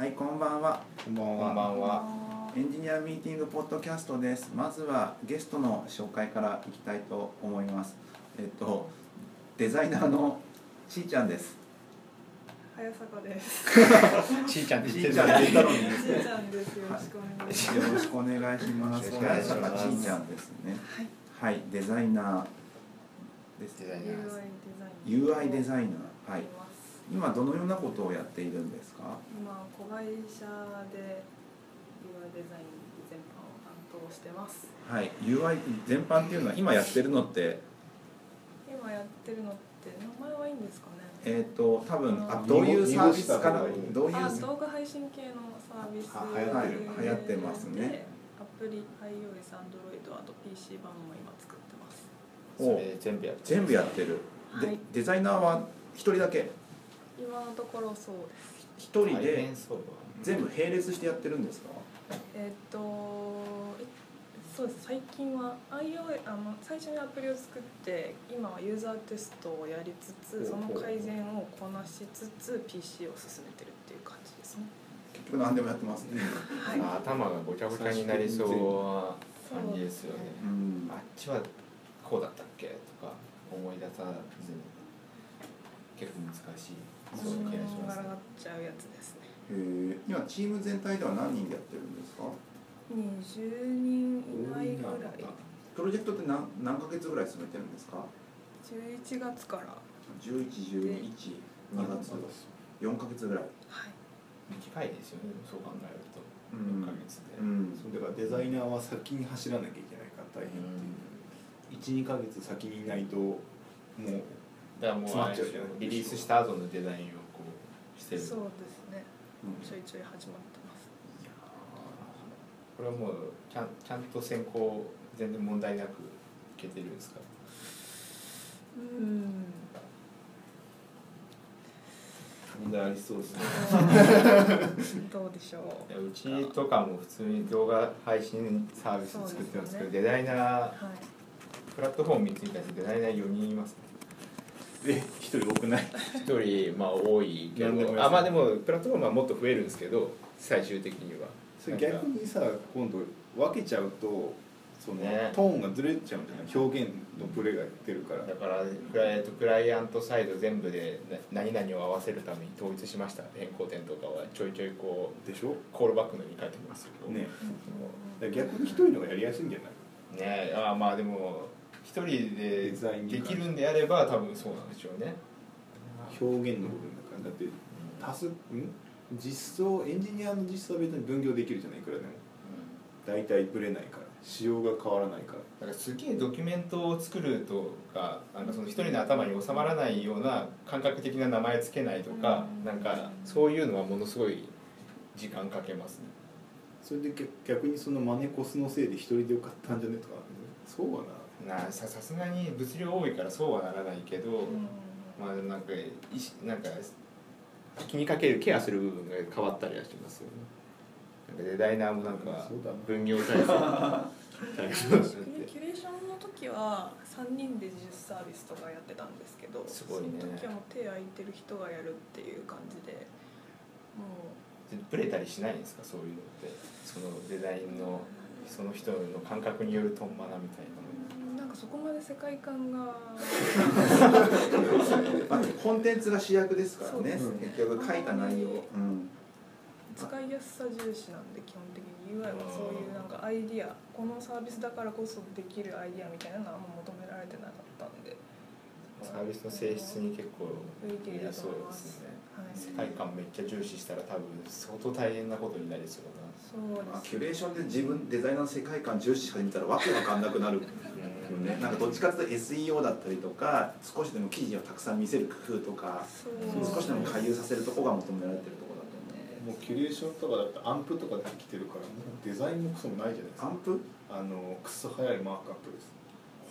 はい、こんばんは。こんばんこんばは。んは。エンジニアミーティングポッドキャストです。まずはゲストの紹介からいきたいと思います。えっとデザイナーのしーちゃんです。早坂です。ちーちゃんってし言ってるーちゃんって言ったのに。ちーちゃんです。よろしくお願いします。よろしくお願いします。よろしくお願いします早坂しーちゃんですね。はい、デザイナーです。デザイナ UI ーです。UI デザイナー。はい今どのようなことをやっているんですか？今子会社で UI デザイン全般を担当してます。はい、UI 全般っていうのは今やってるのって？今やってるのって名前はいいんですかね？えっ、と多分あうんどういうサービスかどういう？あ、動画配信系のサービスあ流行ってる。はい流行ってますね。でアプリ iOS、Android あと PC 版も今作ってます。それ全部やって全部やってる、ではい。デザイナーは一人だけ？今のところそうです。一人大で全部並列してやってるんですか？えっ、とえそうです。最近は iOS あの最初にアプリを作って今はユーザーテストをやりつつその改善をこなしつつ PC を進めてるっていう感じですね。結局何でもやってますね。はい。あ頭がごちゃごちゃになりそうな感じですよね。う。んあっちはこうだったっけとか思い出さずに結構難しいがらがっちゃうやつですね。へえ今チーム全体では何人でやってるんですか？20人いないぐらい。プロジェクトって何何ヶ月ぐらい進めてるんですか？11月から。111212月。4ヶ月ぐらい。はい。短いですよねそう考えると。うん。4ヶ月で。うん。そうだからデザイナーは先に走らなきゃいけないから大変っていう。一二ヶ月先にいないともうだからもうリリースした後のデザインをこうしてるそうですね。うんちょいちょい始まってます。これはもうちゃんちゃんと選考全然問題なくいけてるんですか？うん。問題ありそうですね。どうでしょう。うちとかも普通に動画配信サービス作ってますけど、ねデザイナーはい。プラットフォームについてはデザイナー4人いますえ一人多くない？一人まあ多いけど。あまあでもプラットフォームはもっと増えるんですけど最終的には。それ逆にさ今度分けちゃうとその、ね。トーンがずれちゃうんじゃない？表現のブレが出るから。だからクライアントクライアントサイド全部でな何々を合わせるために統一しました。変更点とかはちょいちょいこでしょ？うコールバックのように書いてますけど。ね。逆に一人の方がやりやすいんじゃない？ね。あまあでも一人でデザインにできるんであれば多分そうなんでしょうね。表現の部分だから。だって足すん？実装エンジニアの実装は別に分業できるじゃないいくらでも。大体ブレないから。仕様が変わらないから。だからすげえドキュメントを作るとかなんかその一人の頭に収まらないような感覚的な名前つけないとかうん。なんかそういうのはものすごい時間かけますね。それで逆逆にそのマネコスのせいで一人でよかったんじゃねとかそうはななささすがに物量多いからそうはならないけど、うん。まあなんか意識なんか気にかけるケアする部分が変わったりはしますよね。なんかデザイナーもなんか分業体制。キュレーションの時は3人で自主サービスとかやってたんですけどすごいね。その時はもう手空いてる人がやるっていう感じでもブレたりしないんですか？そういうのって。そのデザインのその人の感覚によるトンマナみたいなかそこまで世界観が。まあ、コンテンツが主役ですからね、ね。結局書いた内容、うん、使いやすさ重視なんで基本的に。UI はそういうなんかアイディア。このサービスだからこそできるアイディアみたいなのはあんま求められてなかったんで。サービスの性質に結構向いているとそう思いますですね。はい。世界観めっちゃ重視したら多分相当大変なことになりそうそうまあ、ですキュレーションで自分デザイナーの世界観重視し始めたらわけわかんなくなるねなんかどっちかっていうと SEO だったりとか少しでも記事をたくさん見せる工夫とか少しでも回遊させるとこが求められてるところだと思うもうキュレーションとかだってアンプとかできてるからもうデザインもクソもないじゃないですか。アンプ？あのクソ早いマークアップです。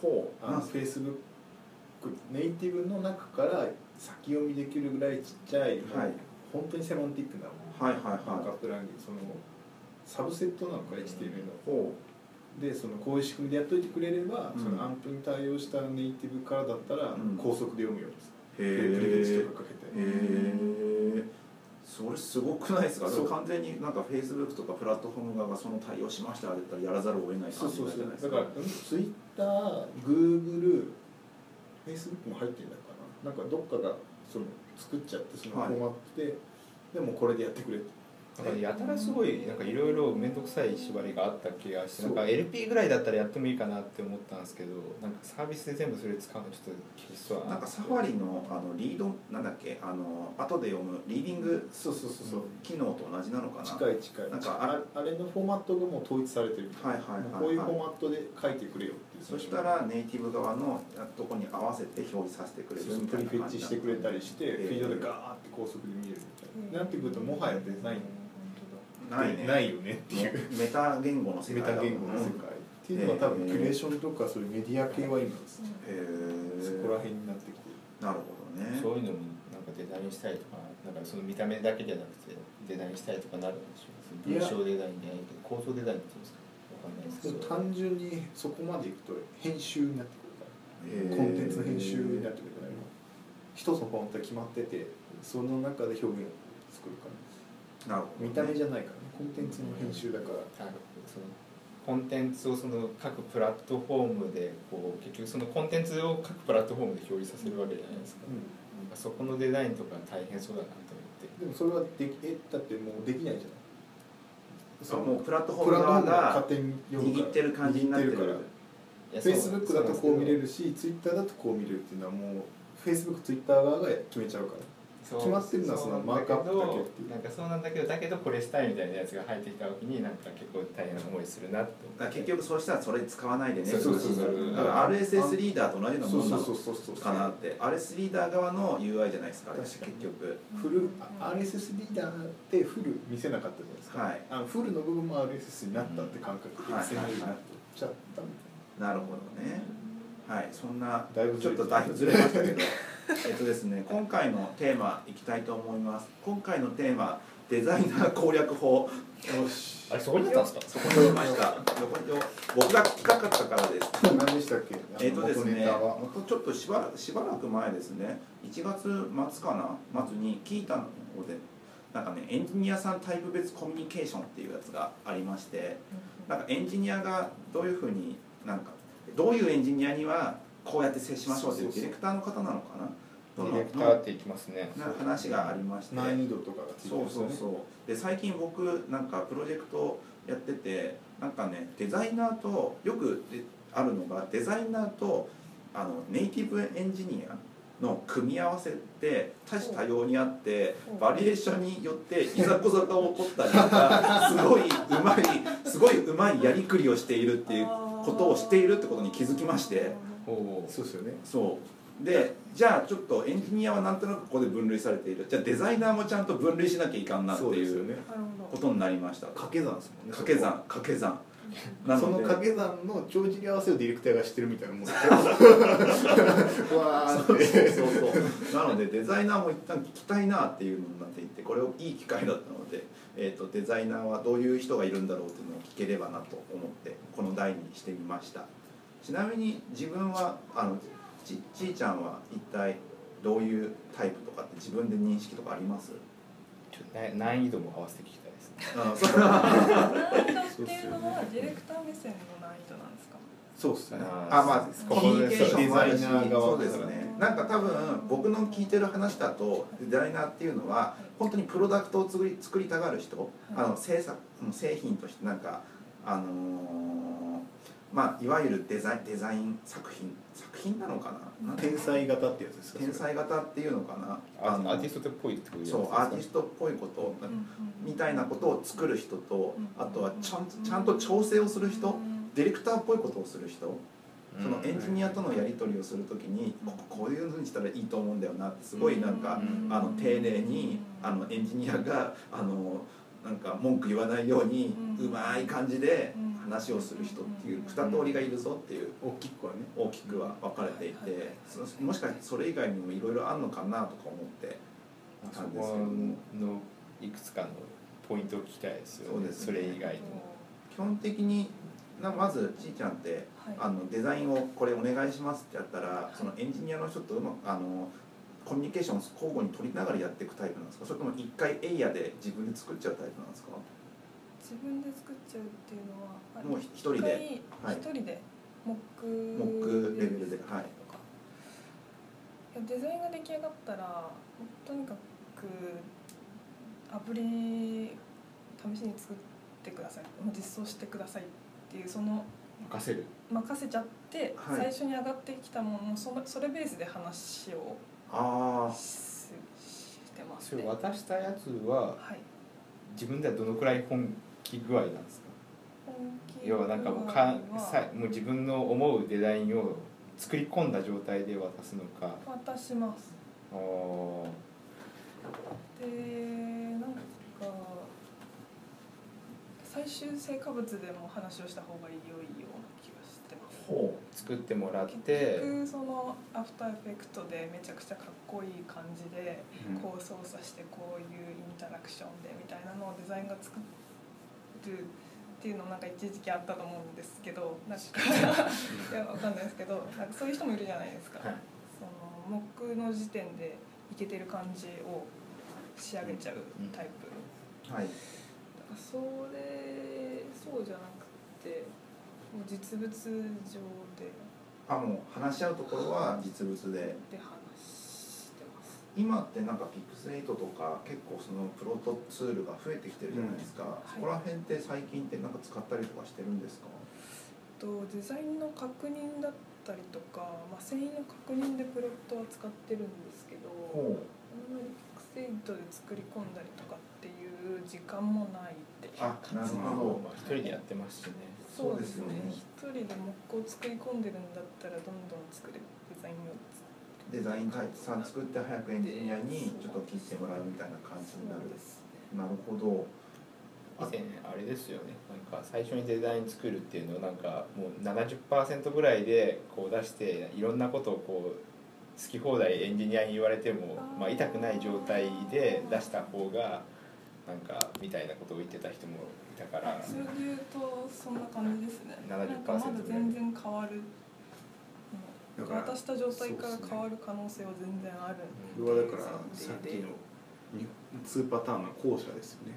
ほう。あのフェイスブックネイティブの中から先読みできるぐらいちっちゃい、はい。本当にセマンティックなはいはいマークアッはプランゲージそのサブセットなのか HTML のいほでそのこういう仕組みでやっといてくれれば、うん。そのアンプに対応したネイティブからだったらうん。高速で読むようです、うへでプリフェッチえとかかけて、へえそれすごくないですか？完全になんかフェイスブックとかプラットフォーム側がその対応しましたって言ったらやらざるを得ない感じじゃないですか。だからツイッター、グーグル、フェイスブックも入ってるのかな。なんかどっかがその作っちゃってそのフはいォーマットで、でもこれでやってくれって。だからやたらすごいなんかいろいろ面倒くさい縛りがあった気がしてなんか LP ぐらいだったらやってもいいかなって思ったんですけどなんかサービスで全部それ使うのちょっと厳しそうだななんかサファリのあのリードなんだっけ？あの後で読むリーディングそうそうそうそう。機能と同じなのかな？近い近い。なんかああれのフォーマットがもう統一されてるみたいな。はいはいはいはいこういうフォーマットで書いてくれよっていう。そしたらネイティブ側のとこに合わせて表示させてくれるみたいな感じフェッチしてくれたりして、えーフィードでガーって高速で見えるみたいな。なってくるともはやデザインないね。ないよねっていう。メタ言語の世メ界だもんタ言語の世界っていうのは多分キュレーションとかそういうメディア系は今です。へえそこら辺になってきてなるほどね。そういうのもなんかデザインしたりとかなんかその見た目だけじゃなくてデザインしたりとかなるんでしょう文章デザインじゃないけど構造デザインっていうんですかわかんないですけど。単純にそこまでいくと編集になってくるから。コンテンツの編集になってくるから。一つのフォントが決まっててその中で表現を作るから。なるほどね。見た目じゃないから。ねコンテンツの編集だからあそのコンテンツをその各プラットフォームでこう結局そのコンテンツを各プラットフォームで表示させるわけじゃないですか,、なん。かそこのデザインとか大変そうだなと思って。でもそれはできえだってもうできないじゃない。そうもうプラットフォームム側が握ってる感じになってる。握から。フェイスブックだとこう見れるるしツイッターだとこう見れるっていうのはもうフェイスブックツイッター側が決めちゃうから決まってるのはそのマークアップだけっていう。なんかそうなんだけどだけどこれしたいみたいなやつが入ってきた時になんか結構大変な思いするなって結局そうしたらそれ使わないでね。そうそうそうだから RSS リーダーと同じようなものなのそうそうそうそうかなって。RSS リーダー側の UI じゃないですか結確かに。局。フルあ RSS リーダーってフル見せなかったじゃないですか、はい。あのフルの部分も RSS になったって感覚ではい。XML になっちゃったみなるほどねはいそんなだいぶずれちょってとだいぶずれましたけど。えっとですね今回のテーマいきたいと思います今回のテーマデザイナー攻略法。よし。あれそこにあったんですか？そこにいました。横に僕が聞きたかったからです。何でしたっけ？えっとですねちょっとしばらしばらく前ですね。1月末かな？末に聞いたので。なんかねエンジニアさんタイプ別コミュニケーションっていうやつがありまして。なんかエンジニアがどういうふうになんかどういうエンジニアにはこうやって接しましょうっていうディレクターの方なのかな？ディレクターって言ってますね。な話がありまして。難易度とかがついてそうますよねそうそう。で最近僕なんかプロジェクトやっててなんかねデザイナーとよくであるのがデザイナーとあのネイティブエンジニアの組み合わせって多種多様にあってうんバリエーションによっていざこざが起こったりとかすごいうまいすごいうまいやりくりをしているっていうことをしているってことに気づきましてそうですよね。そう。でじゃあちょっとエンジニアはなんとなくここで分類されている。じゃあデザイナーもちゃんと分類しなきゃいかんなっていうことになりました。掛け算ですもんね。掛け算掛け算。なその掛け算の帳尻合わせをディレクターがしてるみたいなもん わーそうってそうそう。なのでデザイナーも一旦聞きたいなっていうのになっていてこれをいい機会だったので、えー、とデザイナーはどういう人がいるんだろうっていうのを聞ければなと思ってこの題にしてみました。ちなみに自分はあのちちーちゃんは一体どういうタイプとかって自分で認識とかあります？ちょっとな難易度も合わせて聞きたいですね。あそれは難易度っていうのはディレクター目線の難易度なんですか？そうっすね。あまあコミュニケーションもあるしデザイナー側そうですね。なんか多分僕の聞いてる話だとデザイナーっていうのは本当にプロダクトを作り作りたがる人あの製作製品としてなんかあのーまあいわゆるデザインデザイン作品作品なのかな？天才型ってやつですか？天才型っていうのかな？のアーティストっぽいってことそうないですか？アーティストっぽいことみたいなことを作る人とうんあとはちゃんとちゃんと調整をする人ディレクターっぽいことをする人そのエンジニアとのやり取りをするときにこここういうふうにしたらいいと思うんだよなってすごいなんかうん。あの丁寧にあのエンジニアがあのなんか文句言わないようにうまい感じでうん。話をする人っていう二通りがいるぞっていう大きくはね。大きくは分かれていてそもしかしてそれ以外にもいろいろあるのかなとか思ってそこのいくつかのポイントを聞きたいですよね。そうですね。それ以外にも。基本的になまずちーちゃんってはい。あのデザインをこれお願いしますってやったらそのエンジニアの人とうまくあのコミュニケーションを交互に取りながらやっていくタイプなんですか？それとも一回エイヤで自分で作っちゃうタイプなんですか？自分で作っちゃうっていうのはあもう一人で？一回はい。一人で？モックレベルではい。デザインが出来上がったらとにかくアプリ試しに作ってください。実装してくださいっていうその任せる任せちゃって、はい最初に上がってきたものそのそれベースで話をああししてますね。渡したやつははい。自分ではどのくらい本気具合なんですか？本気要はなんかもうかはさもう自分の思うデザインを作り込んだ状態で渡すのか渡します。あーでなんか最終成果物でも話をした方が良いような気がしてます。ほ作ってもらっ結て局そのアフターエフェクトでめちゃくちゃかっこいい感じで、うん。こう操作してこういうインタラクションでみたいなのをデザインが作るっていうのなんか一時期あったと思うんですけどなんか いやわかんないですけどなんかそういう人もいるじゃないですか、はい。そのモックの時点でいけてる感じを仕上げちゃうタイプ、うはいそれそうじゃなくてもう実物上で。あもう話し合うところは実物で。で話してます。今ってなんかピクセイトとか結構そのプロトツールが増えてきてるじゃないですか、ん。そこら辺って最近ってなんか使ったりとかしてるんですか？とデザインの確認だったりとか、まあ、繊維の確認でプロットは使ってるんですけどあほんまりピクセイトで作り込んだりとかっていう時間もないって。あなるほど。まあ、一人でやってますしね。そうですね。一人で木工作り込んでるんだったらどんどん作れるデザインを。デザインさん作って早くエンジニアにちょっと切ってもらうみたいな感じになる。なるほど。以前あれですよね。なんか最初にデザイン作るっていうのをなんかもう70%ぐらいでこう出していろんなことをこう好き放題エンジニアに言われてもまあ、痛くない状態で出した方がなんかみたいなことを言ってた人もいたから。それで言うとそんな感じですね。70%なんかまだ全然変わる。だから渡した状態から変わる可能性は全然ある。これはだからさっきの2パターンの後者ですよね。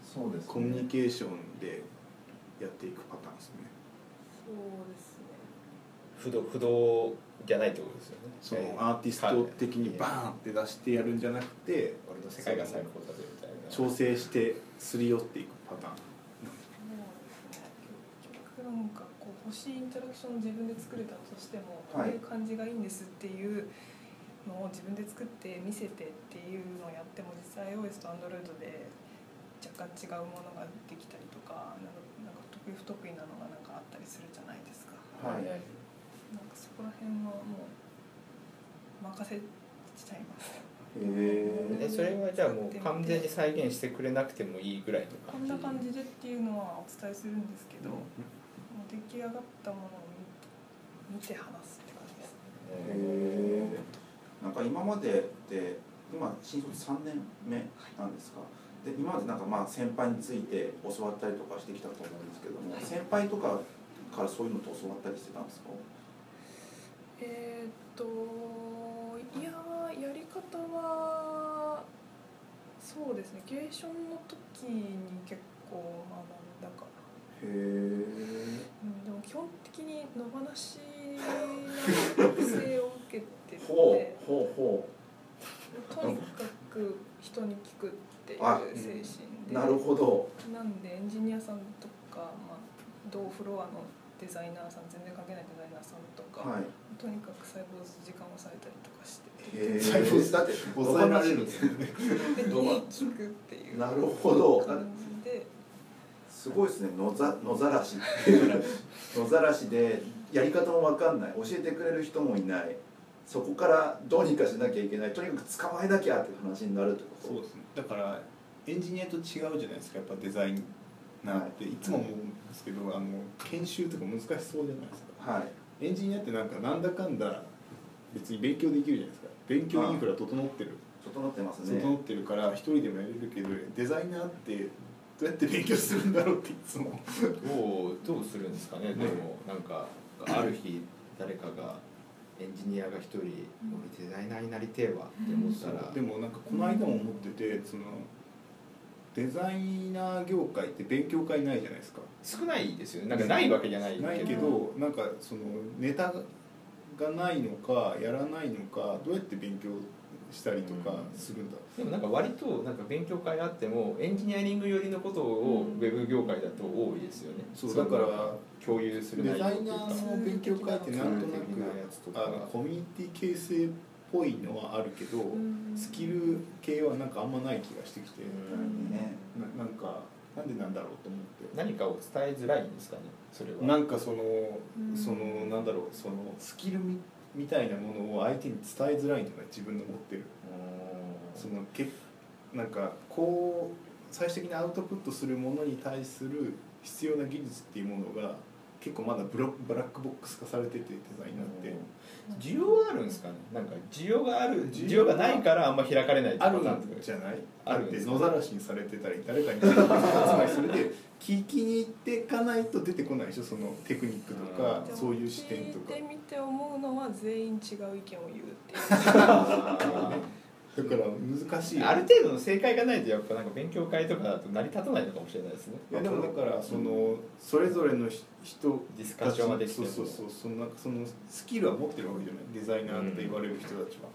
そうです、ね、コミュニケーションでやっていくパターンですね。そうですね。不動不動じゃないってことですよね。そのアーティスト的にバーンって出してやるんじゃなくて俺の世界が最高だぜみたいな調整してすり寄っていくパターンそうですね結局なんかこう欲しいインタラクションを自分で作れたとしてもこはいういう感じがいいんですっていうのを自分で作って見せてっていうのをやっても実際 iOS と Android で若干違うものができたりとかなんかなんか得意不得意なのがなんかあったりするじゃないですか。はいなんかそこら辺はもう任せちゃいます。へえでそれはじゃあもう完全に再現してくれなくてもいいぐらいのこ感じ？んな感じでっていうのはお伝えするんですけど、もう出来上がったものを見見て話すって感じですね。へえなんか今までで今新卒3年目なんですか？で今までなんかまあ先輩について教わったりとかしてきたと思うんですけども先輩とかからそういうのって教わったりしてたんですか？えーっといやーやり方はそうですねゲーションの時に結構学んだかな。へえうん、でも基本的に野放しな学生を受けててほうほうほとにかく人に聞くっていうあ精う神で。なるほど。なんでエンジニアさんとか、まあ、同フロアのデザイナーさん全然関係ないデザイナーさんとか、はい。とにかく細胞時間をされたりとかしてへえ細胞だって抑えられる。んですよねで聞くっていう。なるほど。すごいですね。野ざ野ざらし。っていう野ざらしでやり方も分かんない。教えてくれる人もいない。そこからどうにかしなきゃいけない。とにかく捕まえなきゃって話になるってこと？そうですね。だからエンジニアと違うじゃないですか。やっぱデザイナーって。いつも思うんですけどあの研修とか難しそうじゃないですか。はい。エンジニアってなんかなんだかんだ別に勉強できるじゃないですか勉強インフラ整ってる。整ってますね。整ってるから一人でもやれるけどデザイナーってどうやって勉強するんだろうっていつも。どうどうするんですかね？でもなんかある日誰かがエンジニアが一人俺デザイナーになりてえわって思ったら。でもなんかこの間も思っててそのデザイナー業界って勉強会ないじゃないですか。少ないですよね。なんかないわけじゃないないけどなんかそのネタがないのかやらないのかどうやって勉強したりとかするんだ、でもなんか割となんか勉強会あってもエンジニアリング寄りのことをウェブ業界だと多いですよね。そうだから共有するデザイナーの勉強会ってなんとなく的なやつとかあのコミュニティ形成っぽいのはあるけど、スキル系はなんかあんまない気がしてきて、うん。ね。ななんかなんでなんだろうと思って。何かを伝えづらいんですかねそれは。なんかその、ん。そのなんだろうそのスキルみみたいなものを相手に伝えづらいんじゃない自分の持ってる。そのけなんかこう最終的にアウトプットするものに対する必要な技術っていうものが結構まだブロブラックボックス化されててデザイナーって。需要はあるんですかね？なんか需要がある需要需要がないからあんま開かれないあるんじゃない？あるんですか？だって野ざらしにされてたり誰かにつまりそれで聞きに行っていかないと出てこないでしょ？そのテクニックとかうん。そういう視点とか。聞いてみて思うのは全員違う意見を言うっていう だから難しいよ。ある程度の正解がないとやっぱなんか勉強会とかだと成り立たないのかもしれないですね。いやでもだからそのそれぞれのひ人ディスカッションができてもそうそうそうそのなんかそのスキルは持ってるわけじゃないデザイナーって言われる人たちは、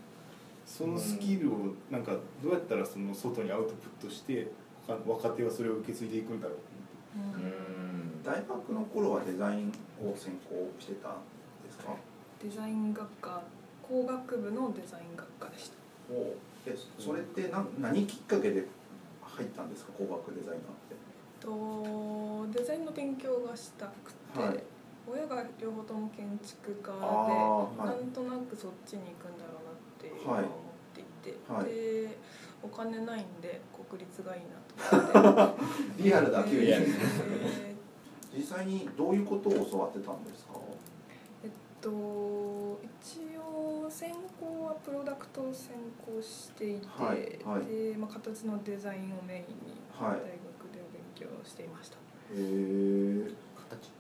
そのスキルをなんかどうやったらその外にアウトプットして他若手はそれを受け継いでいくんだろうううん。ん大学の頃はデザインを専攻してたんですか？デザイン学科工学部のデザイン学科でした。おえそれって何何きっかけで入ったんですか？工学デザイナーって。とデザインの勉強がしたくて、はい。親が両方とも建築家で、はい。なんとなくそっちに行くんだろうなっていうのをはい。思っていて、はい。でお金ないんで国立がいいなと思って。リアルだ急に。実際にどういうことを教わってたんですか？と一応専攻はプロダクトを専攻していて、はいはい。で、まあ、形のデザインをメインに大はい学で勉強していました、へえ形？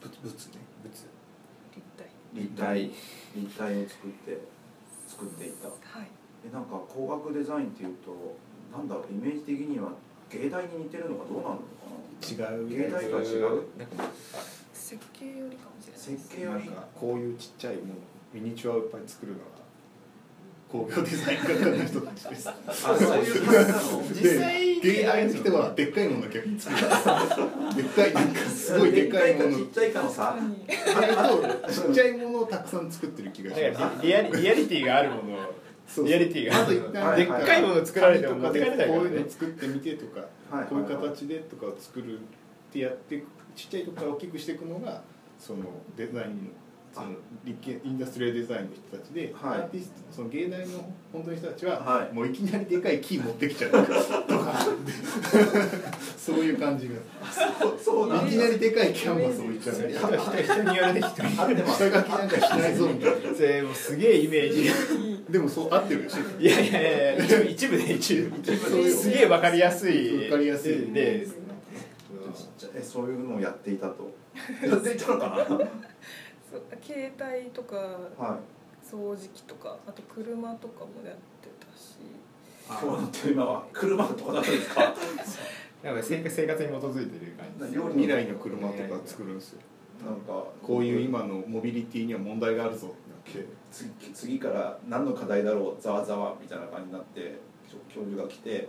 物物ね物立体。立体。立体を作って作っていた。はい。えなんか工学デザインっていうとなんだろうイメージ的には芸大に似てるのかどうなのか違う芸大が違う？設計よりかもしれない設計よりなんか。こういうちっちゃいものミニチュアをいっぱい作るのが工業デザイン学科の人たちです。あそういう感じなの？実際で芸大の人はでっかいものだけ作る。でっかいなんかすごいでっかいもの。ちっちゃいかの差確かにあれとちっちゃいものをたくさん作ってる気がしだますリアリリアリティがあるもの。をそうそう。リアリティが。まず一旦でっかいもの作られても持って帰れないからね。こういうの作ってみてとか、はい。こういう形でとかを作るってやってちっちゃいとこから大きくしていくのがそのデザインのその立憲インダストリアルデザインの人たちで、はい。アーティストその芸大の本当の人たちは、はい。もういきなりでかいキー持ってきちゃう。と かそういう感じが。そうなんだ。いきなりでかいキャンバス置いちゃう。人人人によるね人に合ってます下書きなんかしないぞみたいな。それもうすげえイメージ。でもそう合ってるでし。ょいやいやいや一部一部で一部。一部ですげえわかりやすい。わかりやすい。でじゃえそういうのをやっていたと。やっていたのかな？はそう携帯とかい。掃除機とかあと車とかもやってたし。今日のテーマは車とかだったんですか？なんか生活生活に基づいてる感じ料理未来の車とか作るんですよ。なんかこういう今のモビリティには問題があるぞ次次から何の課題だろうざわざわみたいな感じになって教授が来て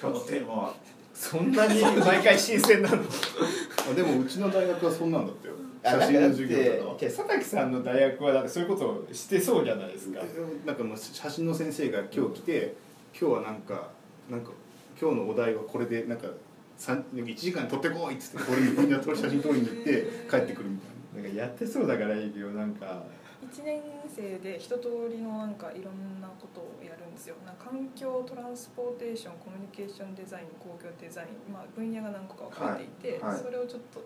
今日のテーマはそんなに 毎回新鮮なの？あでもうちの大学はそんなんだったよ。あ写真の授業とかは。佐竹さんの大学はだってそういうことをしてそうじゃないですか。なんかもう写真の先生が今日来て今日はなんかなんか今日のお題はこれでなんか三1時間撮ってこいっつってこれみんな写真撮りに行って帰ってくるみたいな。んかやってそうだからいいけどなんか。1年生で一通りのなんかいろんなことをやるんですよ。なんか環境トランスポーテーションコミュニケーションデザイン工業デザイン、まあ、分野が何個か分かれていて、はい。はいそれをちょっと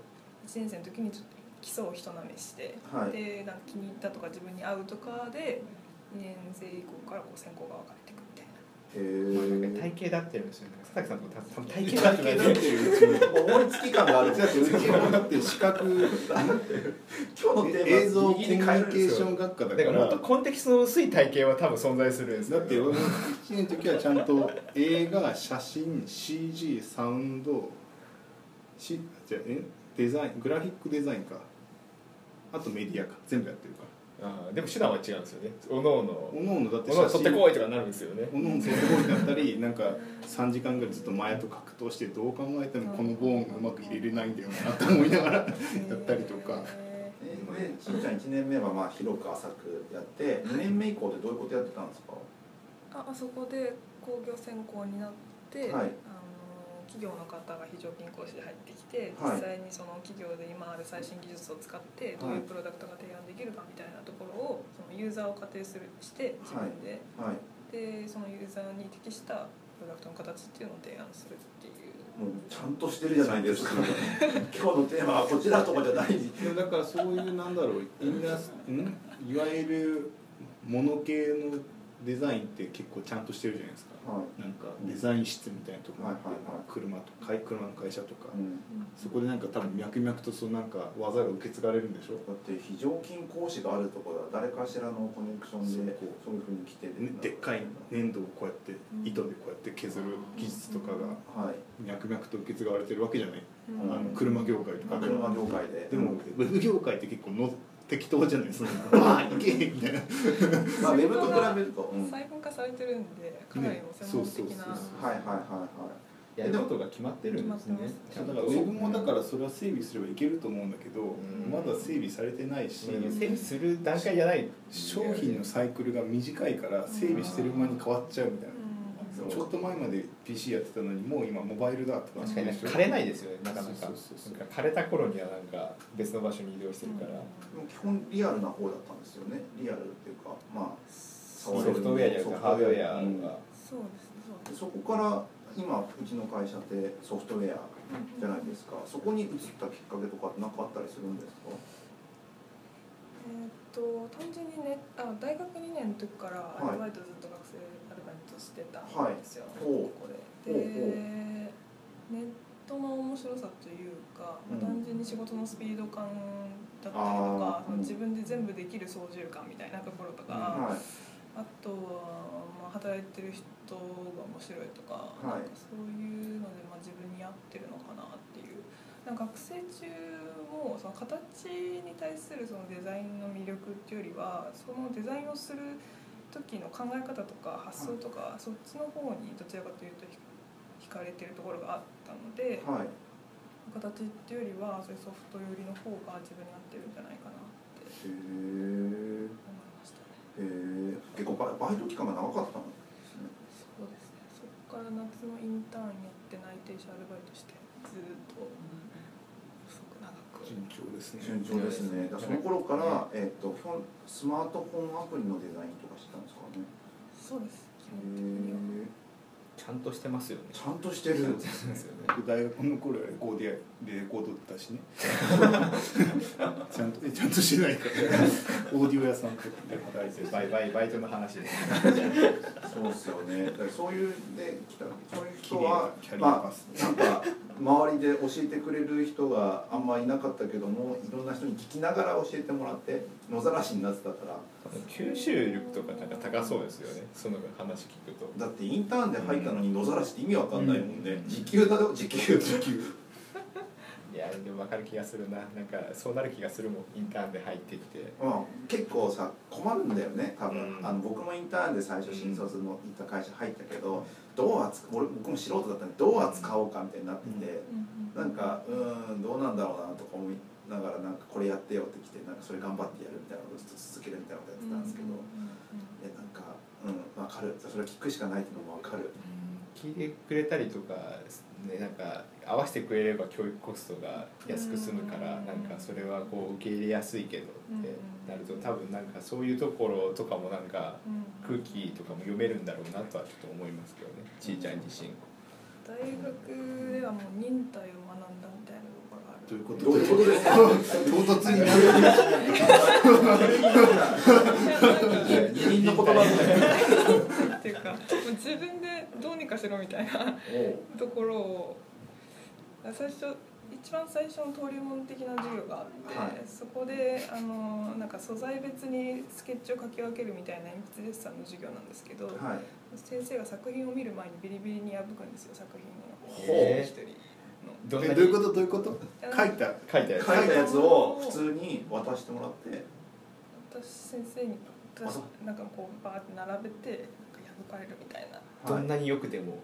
1年生の時にちょっと基礎を人なめして、はい。でなんか気に入ったとか自分に合うとかで2年生以降からこう専攻が分かれていくみたいな。へまあなんえか体型だってるんですよね佐竹さんと多分体体型だってる型だっていう思いつき感があるだってうちはだって視覚今日のテーマ映像コミュニケーション学科だからもっとコンテキストの薄い体型は多分存在するんですだって俺も1年の時はちゃんと映画写真 CG サウンドしじゃえ？デザイングラフィックデザインか。あとメディアか。全部やってるから。あーでも手段は違うんですよね。おのおの。おのおのだっておのおの取ってこいとかかなるんですよね。おのおの取ってこいだったりなんか3時間ぐらいずっとマヤと格闘してどう考えてもこのボーンがうまく入れれないんだよなと思いながらやったりとか。へえーでしんちゃん1年目はまあ広く浅くやって2年目以降でどういうことやってたんですか？ーああそこで工業専攻になって、はい。あの企業の方が非常勤講師で入ってきてはい。実際にその企業で今ある最新技術を使ってどういうプロダクトが提案できるかみたいなところをそのユーザーを仮定するして自分で、はい。でそのユーザーに適したプロダクトの形っていうのを提案するっていう。もうちゃんとしてるじゃないですか。今日のテーマはこちらとかじゃない。でもだからそういうなんだろうインダスん？いわゆるモノ系のデザインって結構ちゃんとしてるじゃないですか。はい。なんかデザイン室みたいなところがあって、車とか車の会社とか、うん。そこでなんか多分脈々とそのなんか技が受け継がれるんでしょ？だって非常勤講師があるところは誰かしらのコネクションでそう。いうふうに来てでっかい粘土をこうやって糸でこうやって削る技術とかがはい。脈々と受け継がれてるわけじゃない、うん。あの車業界とかでも。車業界で。でもウェブ業界って結構の適当じゃないですか。ああいけみたいな。まあウェブと比べると、細分化されてるんでかなりもう専門的な、ねそうそうそう。はいはいはいやることが決まってるんですね。だからウェブもだからそれは整備すればいけると思うんだけど、ん。まだ整備されてないし、整備する段階じゃない。商品のサイクルが短いから整備してる間に変わっちゃうみたいな、ちょっと前まで PC やってたのにもう今モバイルだとか確かに枯れないですよねなかなか。枯れた頃にはなんか別の場所に移動してるから、でも基本リアルな方だったんですよね。リアルっていうかまあソフトウェアじゃなくてハードウェアうんが、そうですね。そこから今うちの会社ってソフトウェアじゃないですか。そこに移ったきっかけとかって何かあったりするんですか？えーっと単純にねあ大学2年の時からアルバイトずっとしてたんですよ、はい。ここで。でネットの面白さというか、まあうん単純に仕事のスピード感だったりとかあー。その自分で全部できる操縦感みたいなところとか、はい。あとは、まあ、働いてる人が面白いとか,、はい。なんかそういうので、まあ、自分に合ってるのかなっていう。なんか学生中もその形に対するそのデザインの魅力っていうよりはそのデザインをする時の考え方とか発想とか、そっちの方にどちらかというとひ惹かれてるところがあったので、はい。形っていうよりはそういうソフト寄りの方が自分に合ってるんじゃないかなって思いましたね。へえ結構バイバイト期間が長かったんですね。そうですね。そこから夏のインターンやって内定者アルバイトしてずっと。細く長く順調ですね。順調ですね。だからその頃から、えっと基本スマートフォンアプリのデザインとかしてたんですかね。そうです。基へ本的にはえちゃんとしてますよね。ちゃんとしてる。大学の頃はレコーディアレコードだしねちゃんとえちゃんとしてないか。らオーディオ屋さんとかで働いて。るバイバイバイトの話でそうですよね。そういうで来たそういう人はなキャリアまパス、あなんか周りで教えてくれる人があんまいなかったけどもいろんな人に聞きながら教えてもらって野ざらしになってたから。吸収力とかなんか高そうですよねその話聞くと。だってインターンで入ったのに野ざらしって意味わかんないもんね、うん。時給だよ時給時給。いやでも分かる気がするな。なんかそうなる気がするもんインターンで入ってきて。まあ、結構さ困るんだよね多分、うん。あの僕もインターンで最初新卒の行った会社入ったけど、どう扱俺僕も素人だったんでどう扱おうかみたいになってて、なんかうーんどうなんだろうなとか思いながらなんかこれやってよってきてなんかそれ頑張ってやるみたいなことをずっと続けるみたいなことやってたんですけど、いやなんかうん分かる。それ聞くしかないっていうのも分かる。聞いてくれたりとか、ね、なんか合わせてくれれば教育コストが安く済むからうんなんかそれはこう受け入れやすいけどってうんなると多分なんかそういうところとかもなんか空気とかも読めるんだろうなとはちょっと思いますけどね。ちいちゃん自身。大学ではもう忍耐を学んだみたいなということで。すか唐突になる二輪の言葉みたいなっていうかもう自分でどうにかしろみたいなところを最初一番最初の登竜門的な授業があって、はい。そこであのなんか素材別にスケッチを書き分けるみたいな鉛筆デッサンの授業なんですけど、はい。先生が作品を見る前にビリビリに破くんですよ作品を。一人。の。どういうことどういうこと？書いた。書いたやつ。書いたやつを普通に渡してもらって。私先生に私なんかこうバーって並べてなんか破かれるみたいな。どんなによくても。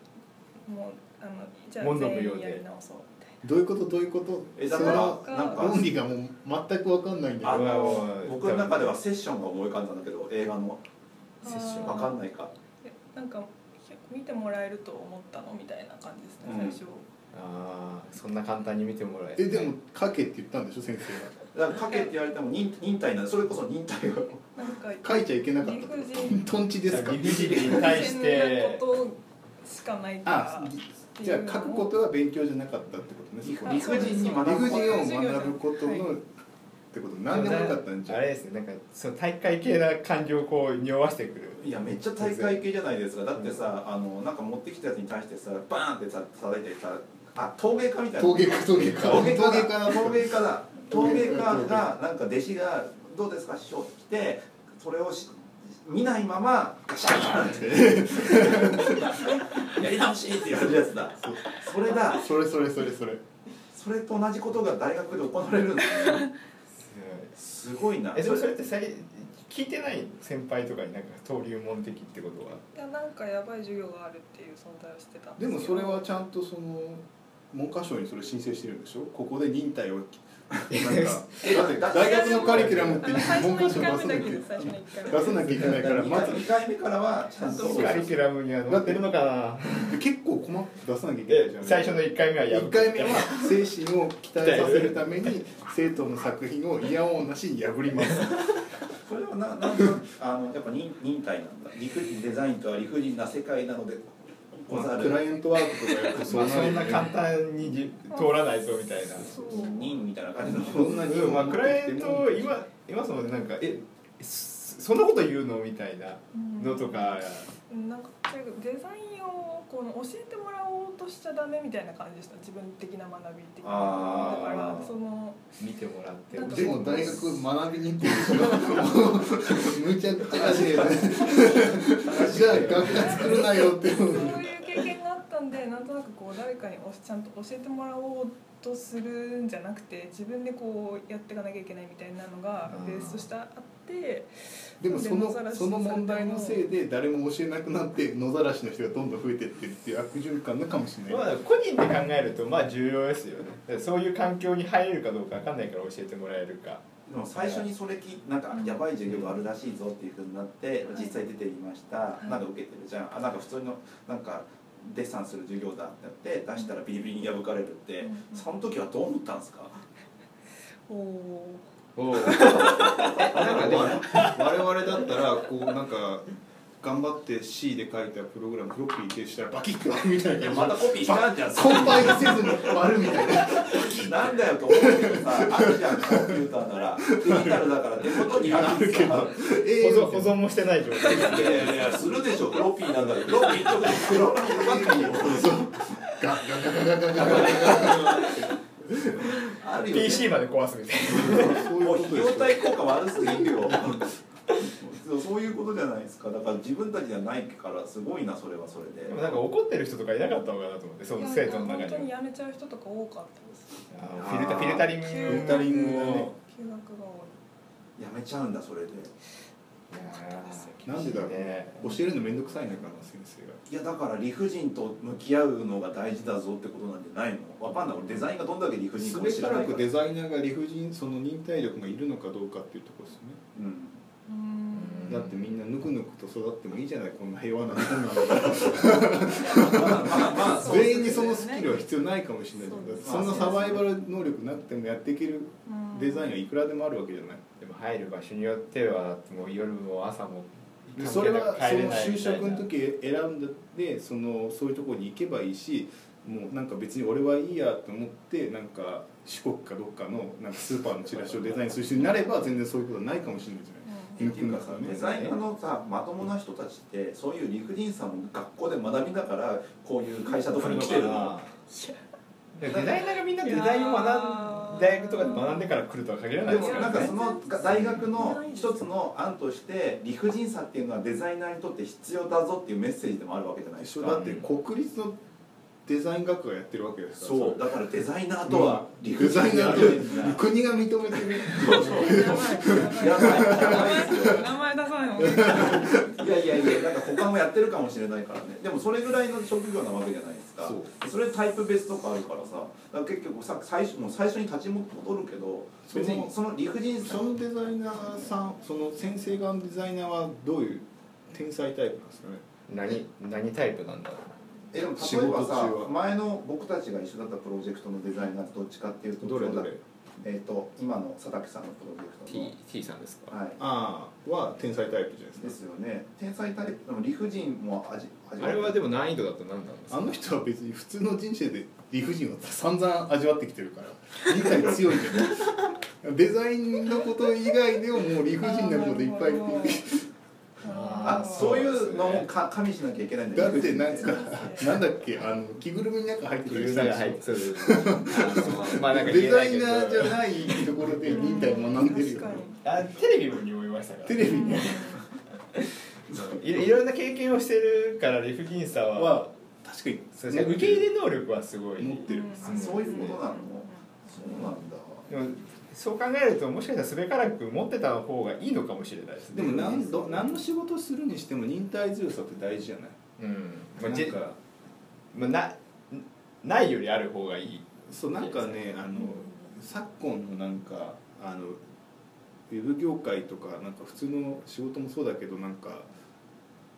もうあのじゃあ全員やり直そうみたいどういうこと？どういうこと？えだからそなんかの論理がもう全く分かんないんだあけど僕の中ではセッションが思い浮かんだんだけど映画の。なセッションわかんないか。えなんか見てもらえると思ったの？みたいな感じですね、うん。最初ああそんな簡単に見てもらええでも書けって言ったんでしょ先生だから書けって言われても忍忍耐なんそれこそ忍耐を。書いちゃいけなかっ理た不尽。トンチですか？理不尽に対し大て変なことしかないからあじゃあ書くことは勉強じゃなかったってことね理不尽に学理ぶ不尽を学ぶことはいのってこと何でもよかったんじゃん。あれですねなんかその大会系な感情をこう匂わしてくる。いやめっちゃ大会系じゃないですか。だってさあのなんか持ってきたやつに対してさバーンってさ叩いてさあ陶芸家みたいな。陶芸家陶芸家。陶芸家陶芸家。だだ。陶芸家だ陶芸家がなんか弟子が「どうですか師匠」って来てそれをし見ないままガシャンって。やり直しって言われるやつだ。それだ。それそれそれそれ。それと同じことが大学で行われるんですねすごいな。えでもそれってさい聞いてない先輩とかになんか登竜門的ってことは。いやなんかやばい授業があるっていう存在をしてたんでもすよそれはちゃんとその文科省にそれ申請してるんでしょ？ここで忍耐を。なんかだ大学のカリキュラムって最初の1文科省出さなきゃ。けです最初の1回目出さなきゃいけないからまず。2回目からはちゃんとカリキュラムには載ってるのかな。結構困って出さなきゃいけないえじゃん。最初の1回目はや1回目は精神を鍛えさせるために生徒の作品を嫌おうなしに破ります。それはななんあのやっぱ忍忍耐なんだ。理不尽デザインとは理不尽な世界なのでクライアントワークとかやるとそそんな簡単にじ通らないぞみたいな。そう忍みたいな感じの。そんなにうんまあクライアント今今そのなんかえそそんなこと言うのみたいなのとか。うんなんかデザインをこの教えてもらおうとしちゃダメみたいな感じでした。自分的な学び的なだからその見てもらって。でも大学学びに行 ってむちゃくちゃだねじゃあ学科作るなよってそういう経験があったんでなんとなくこう誰かにおしちゃんと教えてもらおうとするんじゃなくて自分でこうやっていかなきゃいけないみたいなのがベースとしてあってでもそのその問題のせいで誰も教えなくなって野ざらしの人がどんどん増えてってるっていう悪循環のかもしれない、まあ個人で考えるとまあ重要ですよね。そういう環境に入れるかどうかわかんないから教えてもらえるか。でも最初にそれきなんかやばい授業があるらしいぞっていうふうになって実際出てみました。いなんか受けてるじゃん。あなんか普通のなんかデッサンする授業だってやって出したらビリビリに破かれるってうんその時はどう思ったんですか？おおお なんかでも我々だったらこうなんか頑張って C で書いたプログラムフロッピー提出したらバキッと割るみたいなまたコピーしたんじゃ。んコンパイルせずに割るみたいな。なんだよと思うけどさあるじゃんコンピューターなら。デジタルだから手元にあるけど保存保存もしてない状態いやいやいやするでしょ。フロッピーなんだからフロッピーとかフロッピーばっかりよガガガガガガガガガあるよね PC まで壊すみたいなそういもう費用うことですよ対効果悪すぎるよそうそういうことじゃないですか。だから自分たちじゃないからすごいなそれはそれで。でもなんか怒ってる人とかいなかったのかなと思ってその生徒の中本当にに辞めちゃう人とか多かったです。フィルタフィルタリングフィルタリングをね。休学が多いやめちゃうんだそれでなんでだろうね教えるのめんどくさいのかな先生が。いやだから理不尽と向き合うのが大事だぞってことなんじゃないの。わかんない。俺デザインがどんだけ理不尽。かもすべから知らないからくデザイナーが理不尽その忍耐力がいるのかどうかっていうところですよね。うん。うんだってみんなぬくぬくと育ってもいいじゃないこんな平和な。なんだからまあ全員にそのスキルは必要ないかもしれない。そうですそんなサバイバル能力なくてもやっていけるうんデザインはいくらでもあるわけじゃない。でも入る場所によってはもう夜も朝もでそれはその就職の時選んでそのそういうところに行けばいいしもうなんか別に俺はいいやと思ってなんか四国かどっかのなんかスーパーのチラシをデザインする人になれば全然そういうことはないかもしれないじゃないっていうかさねデザイナーのさまともな人たちってそういう理不尽さも学校で学びながらこういう会社とかに来てるの。デザイナーがみんなデザインを学ん大学とかで学んでから来るとは限らない。でもですからねなんかその大学の一つの案として理不尽さっていうのはデザイナーにとって必要だぞっていうメッセージでもあるわけじゃないですか。だって国立のデザイン学科がやってるわけですからそう。だからデザイナーとは理不デ尽ザイナーと国が認めてる。やばいやば名前出さないいいかいやいやいやなんか他もやってるかもしれないからね。でもそれぐらいの職業なわけじゃないですか。そう。それタイプ別とかあるからさだから結局さ最初もう最初に立ち戻るけどその別にその理不尽さ。そのデザイナーさんその先生側のデザイナーはどういう天才タイプなんですかね？何何タイプなんだろうえでも仕例えばさ前の僕たちが一緒だったプロジェクトのデザイナーとどっちかっていうとどれどれ？えっ、と今の佐竹さんのプロジェクトの。T, T さんですか、はい。ああは天才タイプじゃないですか。ですよね。天才タイプでも理不尽も味味わあれはでも難易度だと何なんですか？あの人は別に普通の人生で理不尽を散々味わってきてるから理解強いじゃん デザインのこと以外でももう理不尽なこといっぱい言ってあそういうのもか加味しなきゃいけないんだ。だよってなんかなんだっけ？あの着ぐるみの中入ってくる人でしょ？そうそうそうあのまあなんか言デザイナーじゃないところで忍耐学んでるよ。確かにあテレビにもいましたから。テレビにいいろんな経験をしてるから理不尽さは。は確かに。そうですね。受け入れ能力はすごい。持ってる。あそういうことなの？そうなんだ。でもそう考えるともしかしたらすべからく持ってた方がいいのかもしれないですね。でも何ど何の仕事をするにしても忍耐強さって大事じゃない？うん。まあじなんか。まあ、なないよりある方がいい。そうなんかねあの昨今のなんかあのウェブ業界とかなんか普通の仕事もそうだけどなんか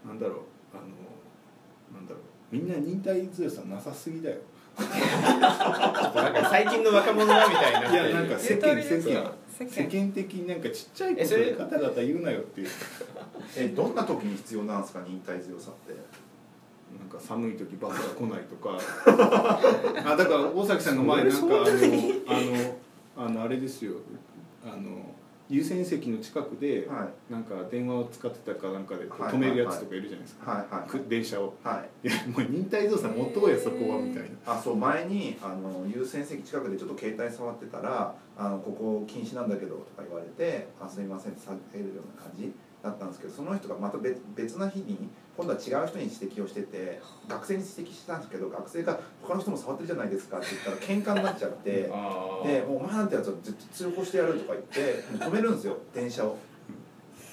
なんだろうあのなんだろうみんな忍耐強さなさすぎだよなんか最近の若者はみたいにないやなんか世間世間よ。世世間間的になんかちっちゃいことでガタガタ言うなよっていう。えどんな時に必要なんですか忍耐強さって？なんか寒い時バスが来ないとか。あだから大崎さんが前なんかあのあのあのあれですよ。あの優先席の近くではい。なんか電話を使ってたかなんかではい止めるやつとかいるじゃないですか、はいはい。く電車を。はい。いやもう忍耐強さ持とうやそこはみたいな。あそう前にあの優先席近くでちょっと携帯触ってたら「あのここ禁止なんだけど」とか言われて「あすみません」って下げるような感じだったんですけどその人がまた別別な日に今度は違う人に指摘をしてて学生に指摘したんですけど学生が「他の人も触ってるじゃないですか」って言ったら喧嘩になっちゃって。あでもうお前なんてやつは絶対通報してやるとか言ってもう止めるんですよ電車を。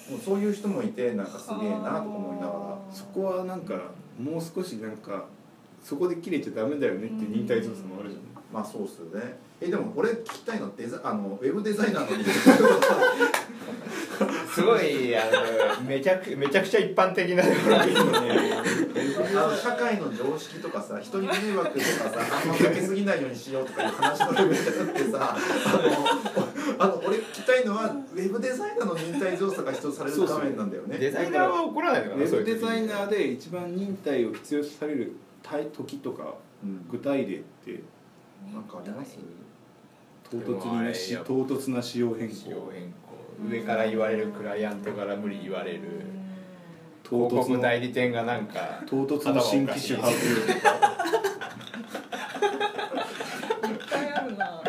もうそういう人もいてなんかすげえなとか思いながら。そこはなんかもう少しなんかそこで切れちゃダメだよねって忍耐強さもあるじゃん。まあそうっすよね。えでも俺聞きたいのはデザあのウェブデザイナーの すごいあのめちゃくめちゃくちゃ一般的なあの社会の常識とかさ人に迷惑とかさあんまかけすぎないようにしようとかいう話のレベルじゃなくてさあのあの俺聞きたいのはウェブデザイナーの忍耐上手さが必要とされる場面なんだよね。デザイナーは怒らないのかウなェブデザイーナーで一番忍耐を必要とされる時とかうん。具体例ってなんかあります？唐突なし唐突な仕様変更上から言われるクライアントから無理言われる。唐突の広告代理店がなんか唐突の新機種発表とかいっぱい。あるな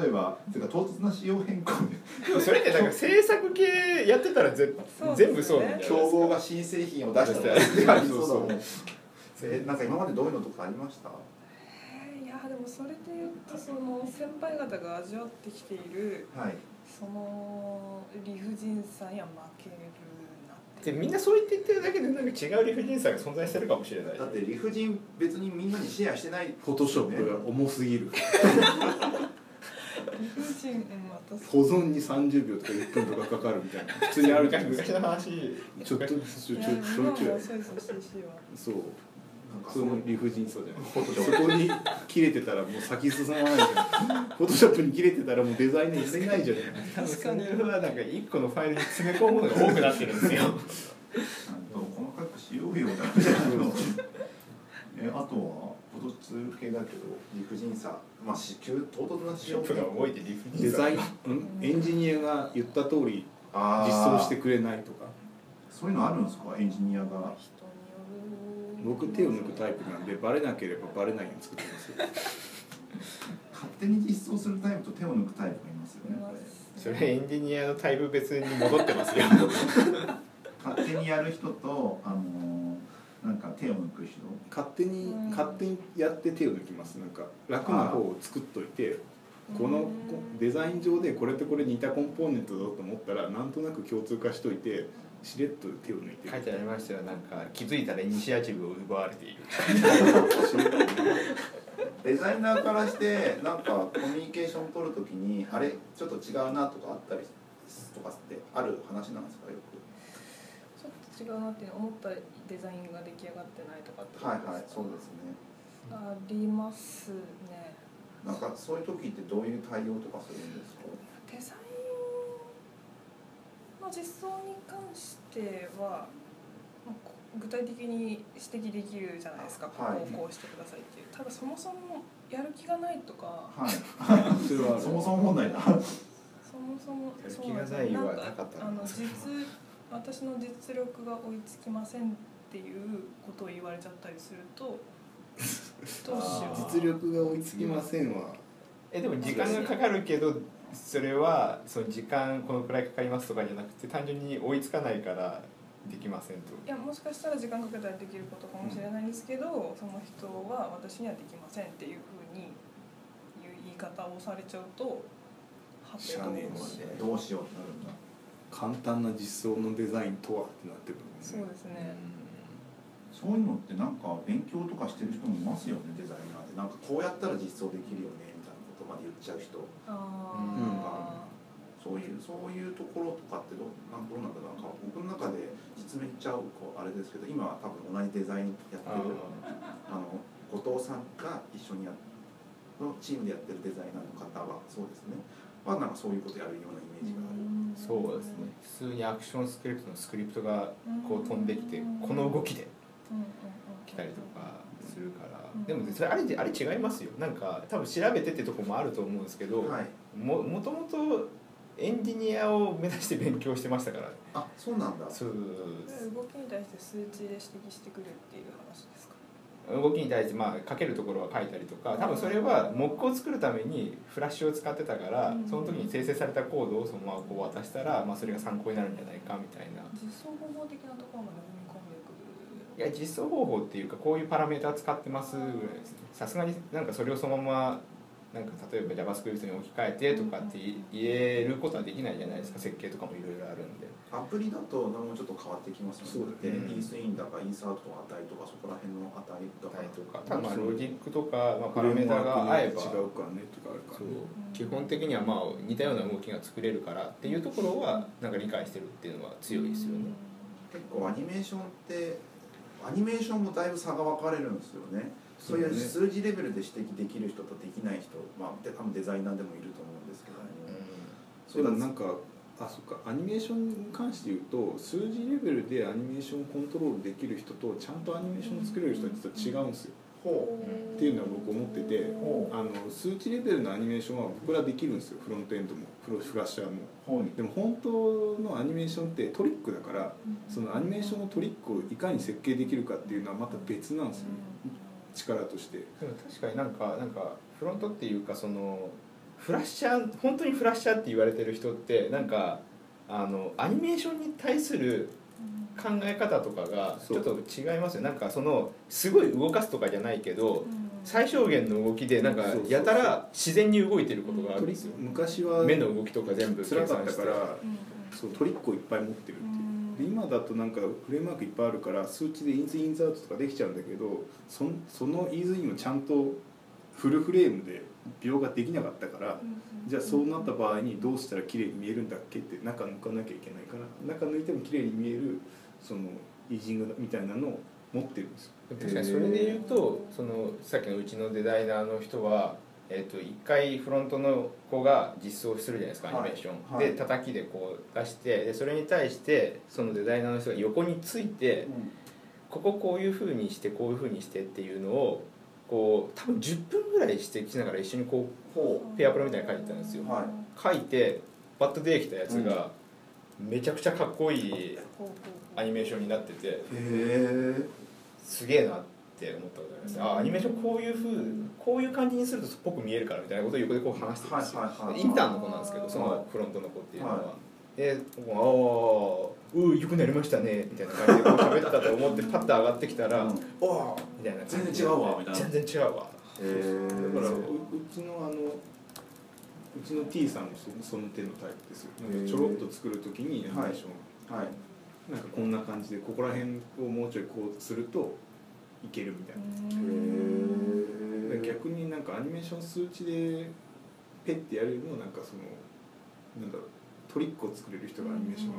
例えばてか唐突な仕様変更で。それってなんか制作系やってたらぜそう全部そうなんだよ競合が新製品を出したらそうだもんえなんか今までどういうのとかありました？えーいやでもそれで言うとその先輩方が味わってきているはいその理不尽さには負けるなってでみんなそう言って言ってるだけでなんか違う理不尽さが存在してるかもしれない。だって理不尽別にみんなにシェアしてないフォトショップが重すぎる理不尽うん私。保存に30秒とか1分とかかかるみたいな。普通にあるじゃないですか。昔の話。ちょっとちょちょちょちょ。そうそうなんか。その理不尽さじゃない？そこに切れてたらもう先進まないじゃんフォトショップに切れてたらもうデザインにやれないじゃない。多分それはなんか一個のファイルに。詰め込むものが多くなってるんですよ細かくしようよだけえあとはフォトツール系だけど理不尽さ。まあし急唐突な仕様が動いて理不尽さ。デザインん？エンジニアが言った通り実装してくれないとか。そういうのあるんですか？エンジニアが僕手を抜くタイプなんでバレなければバレないように作ってますよ。勝手に実装するタイプと手を抜くタイプがいますよねそれエンジニアのタイプ別に戻ってますよ。勝手にやる人とあのーなんか手を抜く人。勝手にうん。勝手にやって手を抜きます。なんか楽な方を作っといてこのデザイン上でこれとこれ似たコンポーネントだと思ったらなんとなく共通化しといてしれっと手を抜いて書いてありましたよ。なんか気づいたらイニシアチブを奪われている。デザイナーからしてなんかコミュニケーション取るときにあれちょっと違うなとかあったりとかってある話なんですかよく？ちょっと違うなって思ったデザインが出来上がってないとかってことはいですか？はいそうですね。ありますね。なんかそういう時ってどういう対応とかするんですか？デザインの実装に関してはまあこ具体的に指摘できるじゃないですか、はい。ここをこうしてくださいっていう。ただそもそもやる気がないとか。はい。それはそもそも問題だ。そもそもやるそうなんです気がないはよなんかあの実私の実力が追いつきませんっていうことを言われちゃったりすると どうしよう。実力が追いつきませんわえでも時間がかかるけどそれはその時間このくらいかかりますとかじゃなくて単純に追いつかないからできませんと。いやもしかしたら時間かけたらできることかもしれないんですけど、その人は私にはできませんっていうふうにいう言い方をされちゃうとはてしゃあねえなどうしようどうしようってなるんだ。簡単な実装のデザインとはってなってくるんですそうねですね、そういうのってなんか勉強とかしてる人もいますよねデザイナーで。なんかこうやったら実装できるよねまで言っちゃう人。あそういうそういうところとかってどうなんどうなんだろうなんか僕の中で実名言っちゃうこうあれですけど今は多分同じデザインやってる。あの後藤さんが一緒にやのチームでやってるデザイナーの方はそうですね。はなんかそういうことやるようなイメージがある。そうですね。普通にアクションスクリプトのスクリプトがこう飛んできてうん。この動きで来たりとかするから。うんでもそれあれあれ違いますよ。なんか多分調べてってとこもあると思うんですけどはい、ももともとエンジニアを目指して勉強してましたから。あそうなんだ。そう。動きに対して数値で指摘してくるっていう話ですか？動きに対してまあ書けるところは書いたりとか多分それはモックを作るためにフラッシュを使ってたからうん。その時に生成されたコードをそのままこう渡したら、まあ、それが参考になるんじゃないかみたいな。実装方法的なところまでいや実装方法っていうかこういうパラメータ使ってますぐらいですね。さすがになんかそれをそのままなんか例えば JavaScript に置き換えてとかって言えることはできないじゃないですか。設計とかもいろいろあるんで。アプリだとなんかちょっと変わってきますよね。そうだね。でイースインだかイーサートとか値とかそこら辺の値とか値とかただまあロジックとか、まあ、パラメータが合えば。違うからねとかあるからね。基本的にはまあ似たような動きが作れるからっていうところはなんか理解してるっていうのは強いですよね。結構アニメーションってアニメーションもだいぶ差が分かれるんですよね。そういう数字レベルで指摘できる人とできない人まあで多分デザイナーでもいると思うんですけども、でもなんかあそっか。アニメーションに関して言うと数字レベルでアニメーションコントロールできる人とちゃんとアニメーション作れる人は実は違うんですよ。ほっていうのは僕思っててほあの数値レベルのアニメーションは僕らできるんですよ。フロントエンドも。フロフラッシャーも。でも本当のアニメーションってトリックだからそのアニメーションのトリックをいかに設計できるかっていうのはまた別なんですよ。ね力として。でも確かになんかなんかフロントっていうかそのフラッシャー本当にフラッシャーって言われてる人ってなんかあのアニメーションに対する考え方とかがちょっと違いますよ。なんかそのすごい動かすとかじゃないけど最小限の動きでなんかやたら自然に動いてることがあるんですよ。ク昔は目の動きとか全部辛かったからそうトリックをいっぱい持ってるっていう。で今だとなんかフレームワークいっぱいあるから数値でインズインズアウトとかできちゃうんだけどそんそのインズインをちゃんとフルフレームで描画できなかったからじゃあそうなった場合にどうしたら綺麗に見えるんだっけって中抜かなきゃいけないから中抜いても綺麗に見えるそのイージングみたいなのを持ってるんですよ。確かにそれで言うとそのさっきのうちのデザイナーの人は、えー、と1回フロントの子が実装するじゃないですかアニはいメーション、はい。で叩きでこう出してでそれに対してそのデザイナーの人が横についてこここういうふうにしてこういうふうにしてっていうのをこう多分10分ぐらい指摘しながら一緒にこほう。ペアプロみたいに書いてたんですよ。は書いてパッと出てきたやつが、めちゃくちゃかっこいいほうほうほうアニメーションになってて。すげえなって思ったことありますあアニメーションこういうふうこういう感じにするとっぽく見えるからみたいなことを横でこう話してるんですインターンの子なんですけどそのフロントの子っていうのは、はい。で僕も「ああうよくなりましたね」みたいな感じでこう喋ったと思ってパッと上がってきたら「うん。おお!」みたいな全然違うわみたいな。全然違うわ。へだからうちのあのうちの T さんもそその手のタイプですよちょろっと作る時にアニメーション、はいなんかこんな感じでここら辺をもうちょいこうするといけるみたいな、逆になんかアニメーション数値でペッてやるのなんかそのなんだろうトリックを作れる人がアニメーションは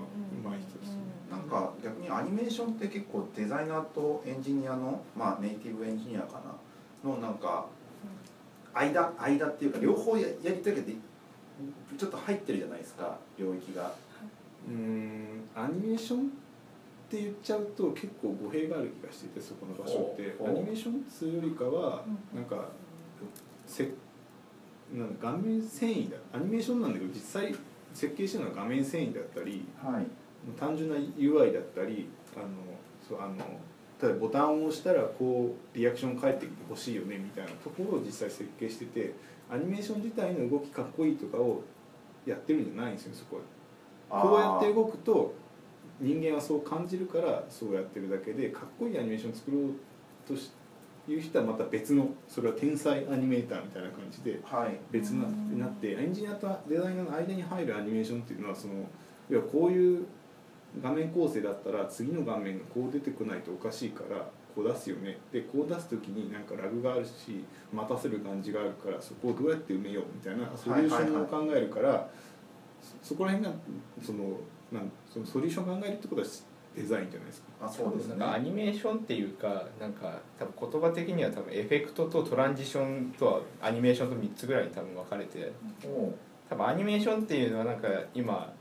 上手い人ですね、なんか逆にアニメーションって結構デザイナーとエンジニアのまあネイティブエンジニアかなのなんか間間っていうか両方ややりたいけどちょっと入ってるじゃないですか領域がうーんアニメーションって言っちゃうと結構語弊がある気がしててそこの場所って。アニメーションっつうよりかはうんなんかせなんか画面繊維だ。アニメーションなんだけど実際設計してるのは画面繊維だったりはい。単純な UI だったりあのそうあの例えばボタンを押したらこうリアクション返ってきてほしいよねみたいなところを実際設計しててアニメーション自体の動きかっこいいとかをやってるんじゃないんですよそこは。こうやって動くと人間はそう感じるからそうやってるだけでかっこいいアニメーション作ろうとしいう人はまた別のそれは天才アニメーターみたいな感じではい。別なになってエンジニアとデザイナーの間に入るアニメーションっていうのはその要はこういう画面構成だったら次の画面がこう出てこないとおかしいからこう出すよね。でこう出す時になんかラグがあるし待たせる感じがあるからそこをどうやって埋めようみたいなソリューションを考えるからそそこら辺がそのなんそのソリューションを考えるってことはデザインじゃないですか。あそうですね。なんかアニメーションっていうかなんか多分言葉的には多分エフェクトとトランジションとはアニメーションと3つぐらいに多分分かれて多分アニメーションっていうのはなんか今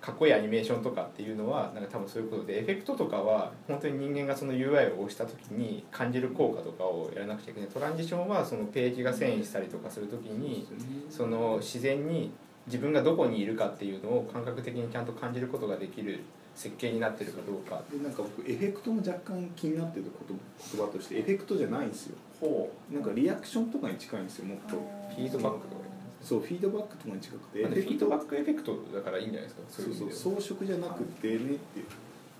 かっこいいアニメーションとかっていうのはなんか多分そういうことでエフェクトとかは本当に人間がその UI を押した時に感じる効果とかをやらなくちゃいけない。トランジションはそのページが遷移したりとかする時にその自然に自分がどこにいるかっていうのを感覚的にちゃんと感じることができる設計になってるかどうか。でなんか僕エフェクトも若干気になってること言葉としてエフェクトじゃないんですよ。ほなんかリアクションとかに近いんですよもっと。フィードバックとかそうフィードバックとかに近くて。フィードバックエフェクトだからいいんじゃないですか？そうそう装飾じゃなくてねって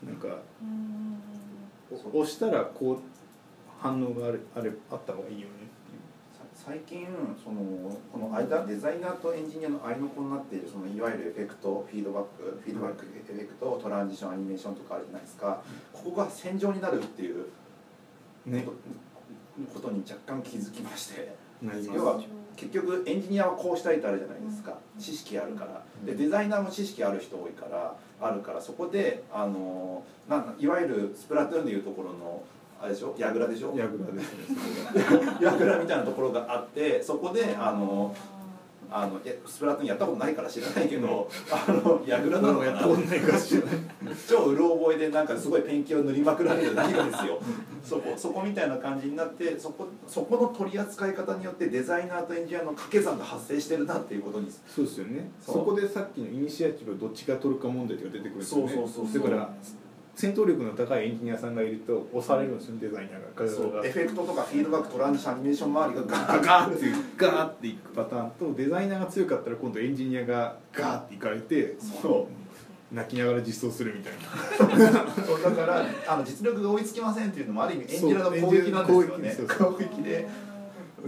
なんかうん。押したらこう反応があるあれあった方がいいよね最近そのこの間デザイナーとエンジニアの合いの子になっているそのいわゆるエフェクトフィードバックフィードバックエフェクトトランジションアニメーションとかあるじゃないですか。ここが戦場になるっていうね。ことに若干気づきまして。要は結局エンジニアはこうしたいってあるじゃないですか。うん。知識あるから。でうん。デザイナーも知識ある人多いからあるからそこであのなんいわゆるスプラトゥーンでいうところのあれでしょ？矢倉でしょ？ヤグラですね。それが矢倉みたいなところがあってそこであのあのいやスプラトゥーンやったことないから知らないけどあの矢倉なのかなやったことないか知らない。超うる覚えでなんかすごいペンキを塗りまくられるだけですよ。そこそこみたいな感じになってそこそこの取り扱い方によってデザイナーとエンジニアの掛け算が発生してるなっていうことに。そうですよね。そこでさっきのイニシアチブをどっちが取るか問題が出てくるんですよね。そうそうそうそう。だから戦闘力の高いエンジニアさんがいると押されるんですよデザイナーが。そうエフェクトとかフィードバックトランジションアニメーション周りがガ ガーガーっていうガーっていくパターンとデザイナーが強かったら今度エンジニアがガーっていかれてそう。泣きながら実装するみたいな。そ うだからあの実力が追いつきませんっていうのもある意味エンジニアの攻撃なんですよね。攻撃で。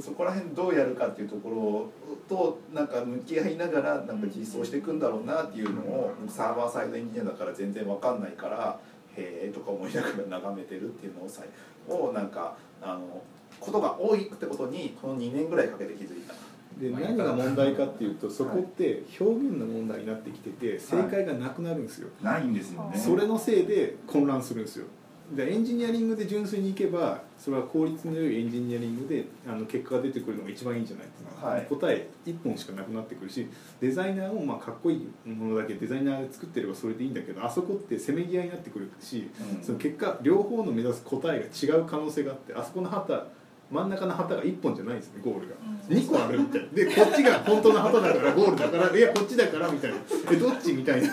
そこら辺どうやるかっていうところとなんか向き合いながらなんか実装していくんだろうなっていうのをサーバーサイドエンジニアだから全然わかんないからへえとか思いながら眺めてるっていうのをさをなんかあのことが多いってことにこの2年ぐらいかけて気づいた。で何が問題かっていうとそこって表現の問題になってきてて正解がなくなるんですよ、ないんですよね。それのせいで混乱するんですよでエンジニアリングで純粋にいけばそれは効率の良いエンジニアリングであの結果が出てくるのが一番いいんじゃないっていうのは、はい。答え一本しかなくなってくるしデザイナーもまあかっこいいものだけデザイナーで作ってればそれでいいんだけどあそこってせめぎ合いになってくるし、うん。その結果両方の目指す答えが違う可能性があってあそこの旗真ん中の旗が1本じゃないんですねゴールが、うん。2個あるみたい。なでこっちが本当の旗だからゴールだからいやこっちだからみたいな。えどっちみたいな。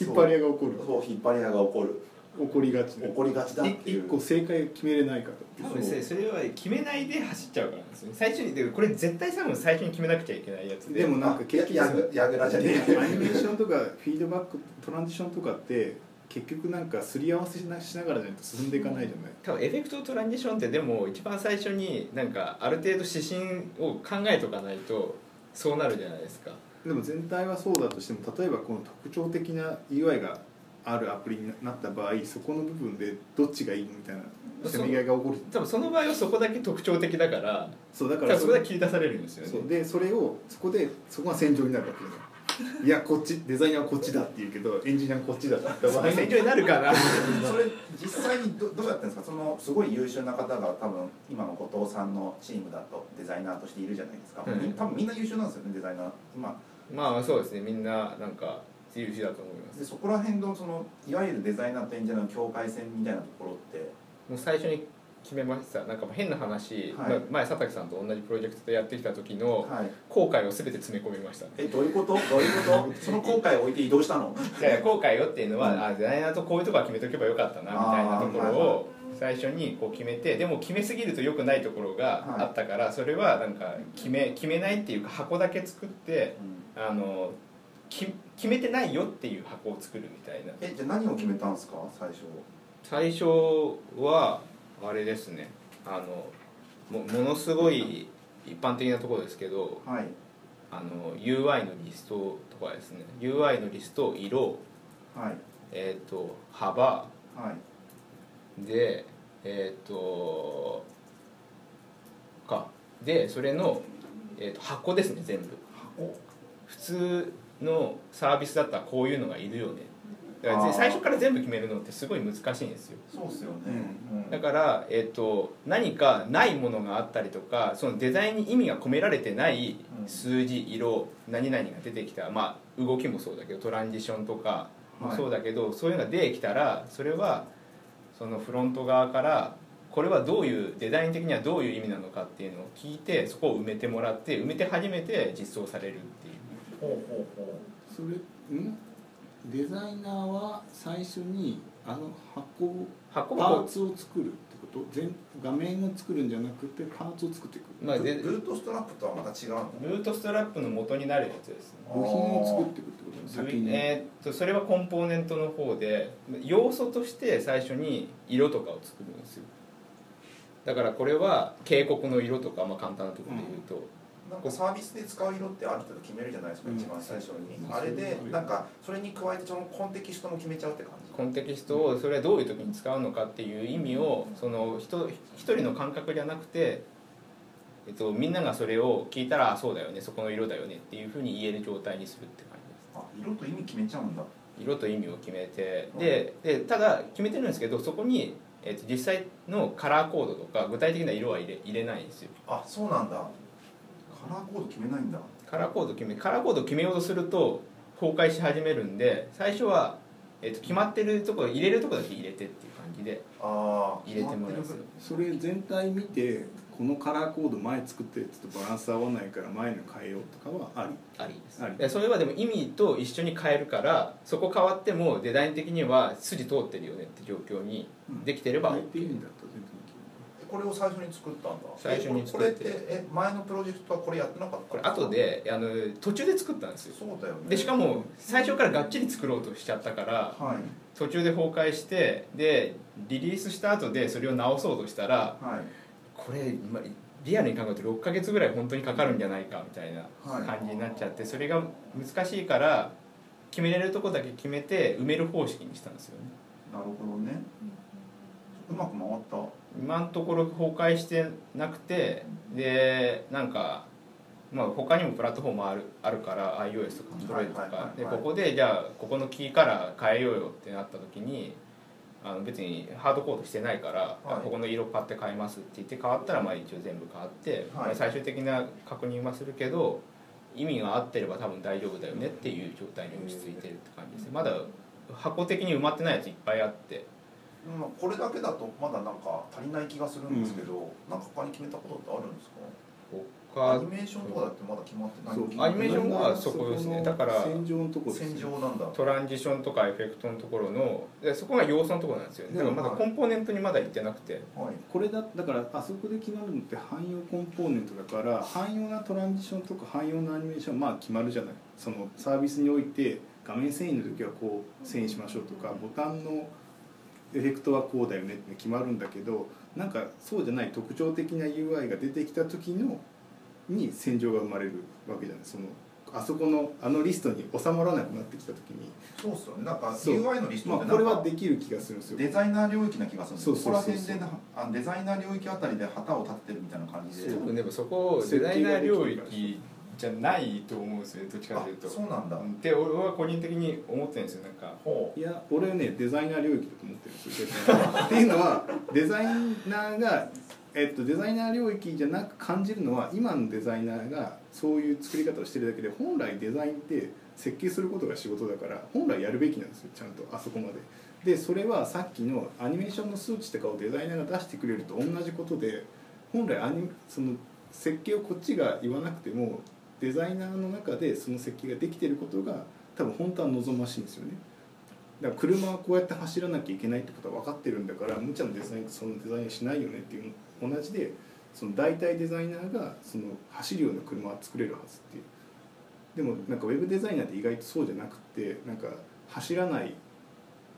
引っ張り屋が起こる。そう引っ張り屋が起こる起こりがち起こりがちだっていう。一個正解を決めれないかと。多分ねそれは決めないで走っちゃうからなんですよね最初にでこれ絶対多分最初に決めなくちゃいけないやつで。でもなんか結局やぐやぐらじゃねえ。アニメーションとかフィードバックトランジションとかって結局なんかすり合わせしなしながらじゃないと進んでいかないじゃない、多分エフェクトトランジションってでも一番最初になんかある程度指針を考えとかないとそうなるじゃないですか。でも全体はそうだとしても例えばこの特徴的な UI があるアプリになった場合そこの部分でどっちがいいのみたいなせめぎ合いが起こる。多分その場合はそこだけ特徴的だからそうだからそこで切り出されるんですよね。そうでそれをそこでそこが戦場になるわけ。よ いやこっちデザイナーはこっちだって言うけどエンジニアはこっちだって言った場合。戦場になるかな。それ実際にどどうやってるんですか？そのすごい優秀な方が多分今の後藤さんのチームだとデザイナーとしているじゃないですか、うん。み多分みんな優秀なんですよねデザイナー。今まあそうですね。みんななんか優秀だと思います。でそこら辺のそのいわゆるデザイナーとエンジニアの境界線みたいなところって？もう最初に決めました。なんか変な話、はい。ま前佐竹さんと同じプロジェクトでやってきた時のはい。後悔を全て詰め込みました。えどういうこと？どういうこと？その後悔を置いて移動したの？じゃあ後悔よっていうのは、あデザイナーとこういうとこは決めとけばよかったなみたいなところを最初にこう決めてでも決めすぎると良くないところがあったから、それはなんか決め決めないっていうか箱だけ作ってあのき決めてないよっていう箱を作るみたいな。えじゃあ何を決めたんですか？最初。最初はあれですね。あのもものすごい一般的なところですけどはい。あの UI のリストとかですね。UI のリスト色はい。えっ、と幅はい。でえっ、とかでそれの、えー、と箱ですね全部。箱？普通のサービスだったらこういうのがいるよね。だから最初から全部決めるのってすごい難しいんですよ。そうっすよね、うん。だから、えー、と何かないものがあったりとかそのデザインに意味が込められてないうん。数字色何々が出てきた、まあ、動きもそうだけどトランジションとかもはい。そうだけど、そういうのが出てきたらそれはそのフロント側からこれはどういうデザイン的にはどういう意味なのかっていうのを聞いてそこを埋めてもらって埋めて初めて実装されるっていうほうほうほそれん？デザイナーは最初にあの箱を箱。パーツを作るってこと？全画面を作るんじゃなくてパーツを作っていく。う、まあ、うでルートストラップとはまた違うの？ルートストラップの元になるやつですね。部品を作っていくってこと先に、えーっとそれはコンポーネントの方で要素として最初に色とかを作るんですよ。だからこれは警告の色とか、まあ、簡単なところで言うと、なんかサービスで使う色ってある程度決めるじゃないですか、うん。一番最初に、うん。あれでなんかそれに加えてそのコンテキストも決めちゃうって感じ。コンテキストをそれはどういう時に使うのかっていう意味をその人一人の感覚じゃなくて、えっと、みんながそれを聞いたらあそうだよねそこの色だよねっていうふうに言える状態にするって感じです。あ色と意味決めちゃうんだ。色と意味を決めてででただ決めてるんですけどそこに、えっと、実際のカラーコードとか具体的な色は入れ入れないんですよ。あそうなんだカラーコード決めないんだ。カラーコード決めカラーコード決めようとすると崩壊し始めるんで最初は、えっと、決まってるところ入れるところだけ入れてっていう感じで入れてもらいます。それ全体見てこのカラーコード前作ってるやつとバランス合わないから前の変えようとかはあり？ありです。あり。でそれはでも意味と一緒に変えるからそこ変わってもデザイン的には筋通ってるよねって状況にできてれば変 OK えていいんだったら全然これを最初に作ったんだ。最初にえこれっ作っててえ前のプロジェクトはこれやってなかったこれ後であの途中で作ったんですよ。そうだよね。でしかも最初からがっちり作ろうとしちゃったからはい。途中で崩壊してでリリースした後でそれを直そうとしたらはい。これまリアルに考えると6ヶ月ぐらい本当にかかるんじゃないかみたいなはい。感じになっちゃってそれが難しいから決めれるとこだけ決めて埋める方式にしたんですよね。なるほどね。うまく回った今のところ崩壊してなくてでなんかまあ他にもプラットフォームあるあるから iOS とか Android とか。はいでここでじゃあここのキーカラー変えようよってなった時にあの別にハードコードしてないから、はい。ここの色買って変えますって言って変わったらまあ一応全部変わって、はい。まあ最終的な確認はするけど意味が合ってれば多分大丈夫だよねっていう状態に落ち着いてるって感じです。ねまだ箱的に埋まってないやついっぱいあってまあこれだけだとまだなんか足りない気がするんですけど、なんか他に決めたことってあるんですか？アニメーションとかだってまだ決まってない。そうアニメーションはそこですね。だから戦場のとこですね。戦場なんだ。トランジションとかエフェクトのところのでそこが要素のところなんですよね。だからまだコンポーネントにまだ行ってなくて。はい。これだだからあそこで決まるのって汎用コンポーネントだから汎用なトランジションとか汎用なアニメーションまあ決まるじゃない。そのサービスにおいて画面遷移の時はこう遷移しましょうとかボタンのエフェクトはこうだよねって決まるんだけどなんかそうじゃない特徴的な UI が出てきた時のに戦場が生まれるわけじゃない。そのあそこのあのリストに収まらなくなってきた時に。そうっすよね。なんか UI のリストまあこれはできる気がするんですよ。デザイナー領域な気がするんですよ。そうそうそうそう。ここら辺でなあデザイナー領域あたりで旗を立ててるみたいな感じで。多分でもそこデザイナー領域じゃないと思うんですよねどっちかというと。あそうなんだ。って俺は個人的に思ってるんですよなんか。ほいや俺はねデザイナー領域だと思ってるんですよ っていうのはデザイナーが、えっと、デザイナー領域じゃなく感じるのは今のデザイナーがそういう作り方をしてるだけで本来デザインって設計することが仕事だから本来やるべきなんですよちゃんとあそこまで。でそれはさっきのアニメーションの数値とかをデザイナーが出してくれると同じことで本来アニその設計をこっちが言わなくてもデザイナーの中でその設計ができてることが多分本当は望ましいんですよね。だから車はこうやって走らなきゃいけないってことは分かってるんだから無茶なデザインそのデザインしないよねっていうの同じでその大体デザイナーがその走るような車は作れるはずっていうでもなんかウェブデザイナーって意外とそうじゃなくてなんか走らない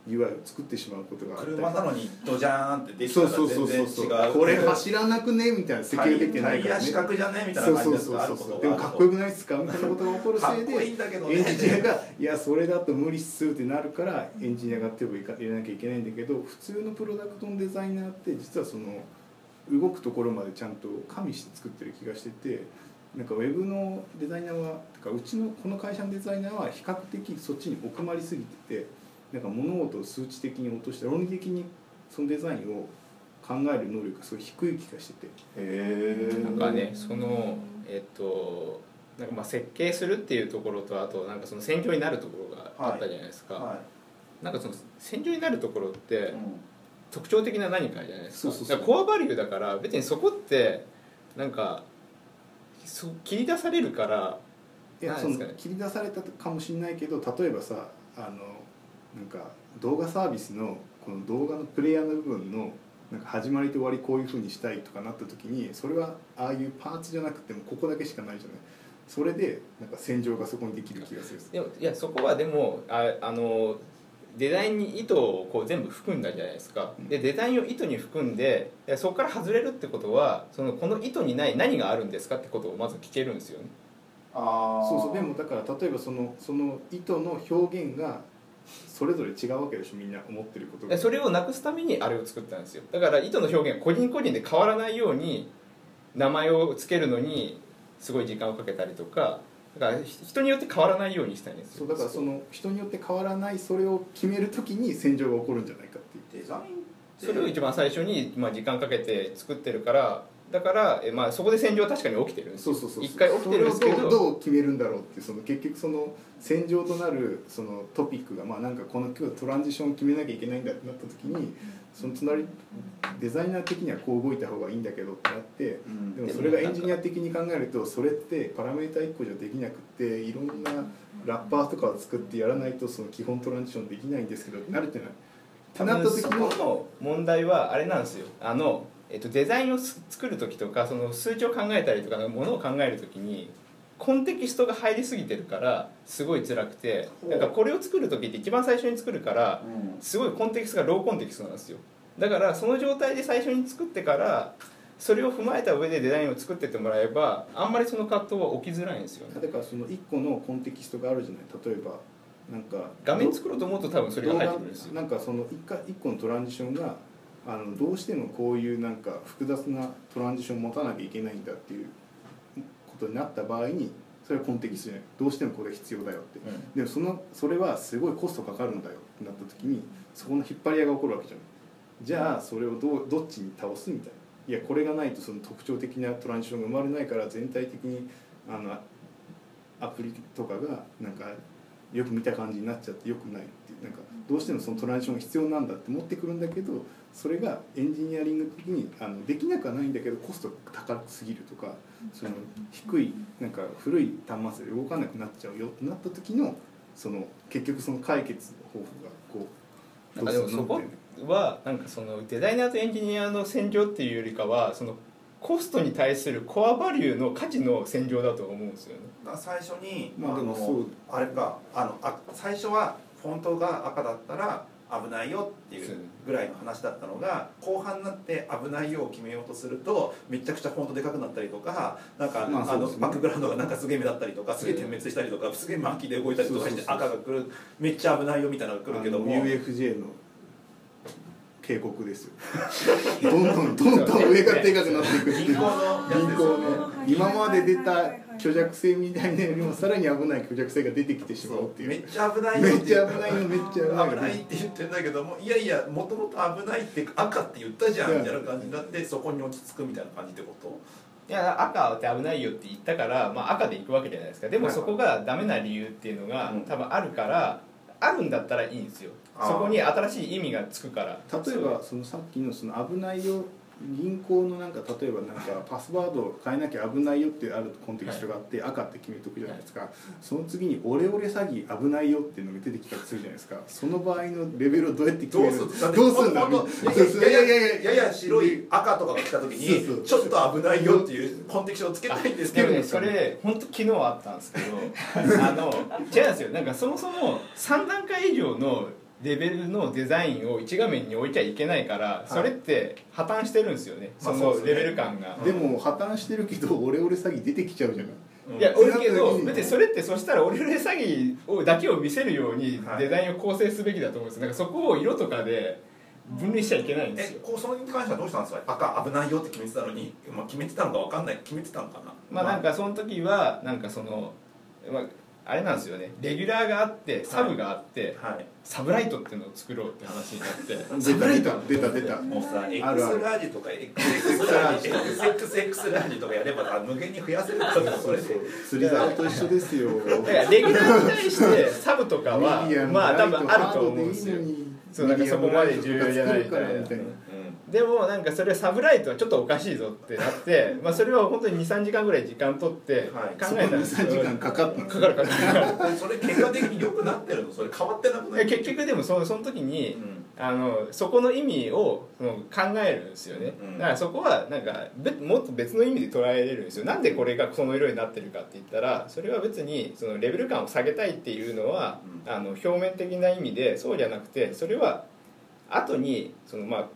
UI を作ってしまうことがあ車なのにドジャーンってできたらそうそうそう全そう。然違う。これ走らなくねみたいな設計できてないからね。タイヤ四角じゃねみたいそうな感じでもかっこよくないですか？みたいなことが起こるせいでエンジニアが「いやそれだと無理っす」ってなるからエンジニアが手を入れなきゃいけないんだけど普通のプロダクトのデザイナーって実はその動くところまでちゃんと加味して作ってる気がしててなんかウェブのデザイナーはてかうちのこの会社のデザイナーは比較的そっちに奥まりすぎててなんか物事を数値的に落として論理的にそのデザインを考える能力がすごい低い気がしてて。へえなんかねそのえっとなんかまあ設計するっていうところとあとなんかその戦場になるところがあったじゃないですか、はなんかその戦場になるところってい、うん。特徴的な何かじゃないですか。そうそうそう。だからコアバリューだから別にそこってなんかそ切り出されるからいやそのなんですかね。切り出されたかもしれないけど例えばさあのなんか動画サービスのこの動画のプレイヤーの部分のなんか始まりと終わりこういうふうにしたいとかなった時にそれはああいうパーツじゃなくてもここだけしかないじゃない？それでなんか戦場がそこにできる気がする。でもいやそこはでもああのデザインに糸をこう全部含んだじゃないですか。でデザインを糸に含んでそこから外れるってことはそのこの糸にない何があるんですかってことをまず聞けるんですよね。ああそうそう。でもだから例えばそのその糸の表現がそれぞれ違うわけでしょみんな思ってることが。でそれをなくすためにあれを作ったんですよ。だから糸の表現が個人個人で変わらないように名前を付けるのにすごい時間をかけたりとかだから人によって変わらないようにしたいんですよ。そうだからその人によって変わらないそれを決める時に戦場が起こるんじゃないかっていう。デザインそれを一番最初に、まあ、時間かけて作ってるからだから、えまあ、そこで戦場は確かに起きてるんですよ。そうそうそう一回起きてるんですけど。それをどう決めるんだろうってその結局その戦場となるそのトピックがまあなんかこの今日トランジションを決めなきゃいけないんだってなった時にその隣デザイナー的にはこう動いた方がいいんだけどってなってうん。でもそれがエンジニア的に考えるとそれってパラメータ1個じゃできなくっていろんなラッパーとかを作ってやらないとその基本トランジションできないんですけどってなるってないった時の問題はあれなんですよ。あの、えっと、デザインをす作る時とかその数値を考えたりとかものを考える時にコンテキストが入りすぎてるからすごい辛くてなんかこれを作る時って一番最初に作るからうん。すごいコンテキストがローコンテキストなんですよ。だからその状態で最初に作ってからそれを踏まえた上でデザインを作ってってもらえばあんまりその葛藤は起きづらいんですよね。だからその1個のコンテキストがあるじゃない例えばなんか画面作ろうと思うと多分それが入ってくるんですよ。なんかその一回一個のトランジションがあのどうしてもこういうなんか複雑なトランジションを持たなきゃいけないんだっていうことになった場合にそれはコンテキストじゃない。どうしてもこれ必要だよって、うん。でもそのそれはすごいコストかかるんだよってなった時にそこの引っ張り合いが起こるわけじゃないじゃあそれをどうどっちに倒すみたいな。いやこれがないとその特徴的なトランジションが生まれないから全体的にあのアプリとかがなんかよく見た感じになっちゃってよくないっていう。なんかどうしてもそのトランジションが必要なんだって持ってくるんだけどそれがエンジニアリング的にあのできなくはないんだけどコストが高すぎるとかその低いなんか古い端末で動かなくなっちゃうよってなった時のその結局その解決の方法がこうなんかでもそこはなんかそのデザイナーとエンジニアの戦場っていうよりかはそのコストに対するコアバリューの価値の戦場だと思うんですよね。最初に、まあでものそうあれかあのあ最初はフォントが赤だったら危ないよっていうぐらいの話だったのが後半になって危ないよを決めようとするとめちゃくちゃフォントでかくなったりとかなんか、あのバックグラウンドがなんかすげえ目だったりとかすげえ点滅したりとかすげえ巻きで動いたりとかして赤が来るめっちゃ危ないよみたいなのが来るけども UFJ の警告ですよ。どんどんどんどん上がでかくなっていくっていう。銀行の今まで出た虚弱性みたいなよりもさらに危ない虚弱性が出てきてしまうっていう。めっちゃ危ないよ。めっちゃ危ないよめっちゃ危ないよ危ないって言ってんだけどもいやいやもともと危ないって赤って言ったじゃんみたいな感じになってそこに落ち着くみたいな感じってこと？いや赤って危ないよって言ったから、まあ、赤で行くわけじゃないですか。でもそこがダメな理由っていうのがうん。多分あるからあるんだったらいいんですよ。そこに新しい意味がつくから。例えばそのさっきのその危ないよ銀行のなんか例えばなんかパスワードを変えなきゃ危ないよってあるコンテキストがあって赤って決めとくじゃないですか。その次にオレオレ詐欺危ないよっていうのが出てきたりするじゃないですか。その場合のレベルをどうやって決どうめるするどうするんだほとそうやいやいやいややや白い赤とかが来た時にちょっと危ないよっていうコンテキストをつけたいんですけどでもねそれ本当昨日あったんですけどあの違うんですよ。なんかそもそも3段階以上のレベルのデザインを1画面に置いちゃいけないからそれって破綻してるんですよね。そまあそのレベル感が。でも破綻してるけどオレオレ詐欺出てきちゃうじゃない。うん。いや、俺けど、うん。別にそれってそしたらオレオレ詐欺をだけを見せるようにはい。デザインを構成すべきだと思うんですよ。なんかそこを色とかで分類しちゃいけないんですよ。えこうそれに関してはどうしたんですか？赤危ないよって決めてたのに、まあ、決めてたのかわかんない。決めてたのかな？まあなんかその時はなんかその、まあ、あれなんですよね。レギュラーがあってサブがあって、はい。サブライトっていうのを作ろうって話になって出た出た出た出た。もうさ、あ X ラージとか XX ラージ XXX ラージとかやればさ無限に増やせるからそれで釣り竿と一緒ですよ。だからレギュラーに対して サブとかはまあ多分あるとライト思うんですよ。そうなんかそこまで重要じゃないみたいなでもなんかそれサブライトはちょっとおかしいぞってなって、まあ、それは本当に23時間ぐらい時間取ってはい。考えたんですそこに3時間かかったの？かかるかかるうんそれ結果的に良くなってるの？それ変わってなくない？え結局でもそのその時にうん。あのそこの意味をその考えるんですよね、うん。だからそこはなんかべもっと別の意味で捉えれるんですよ。なんでこれがその色になってるかって言ったらそれは別にそのレベル感を下げたいっていうのは、うん。あの表面的な意味でそうじゃなくてそれは後にそのまあえ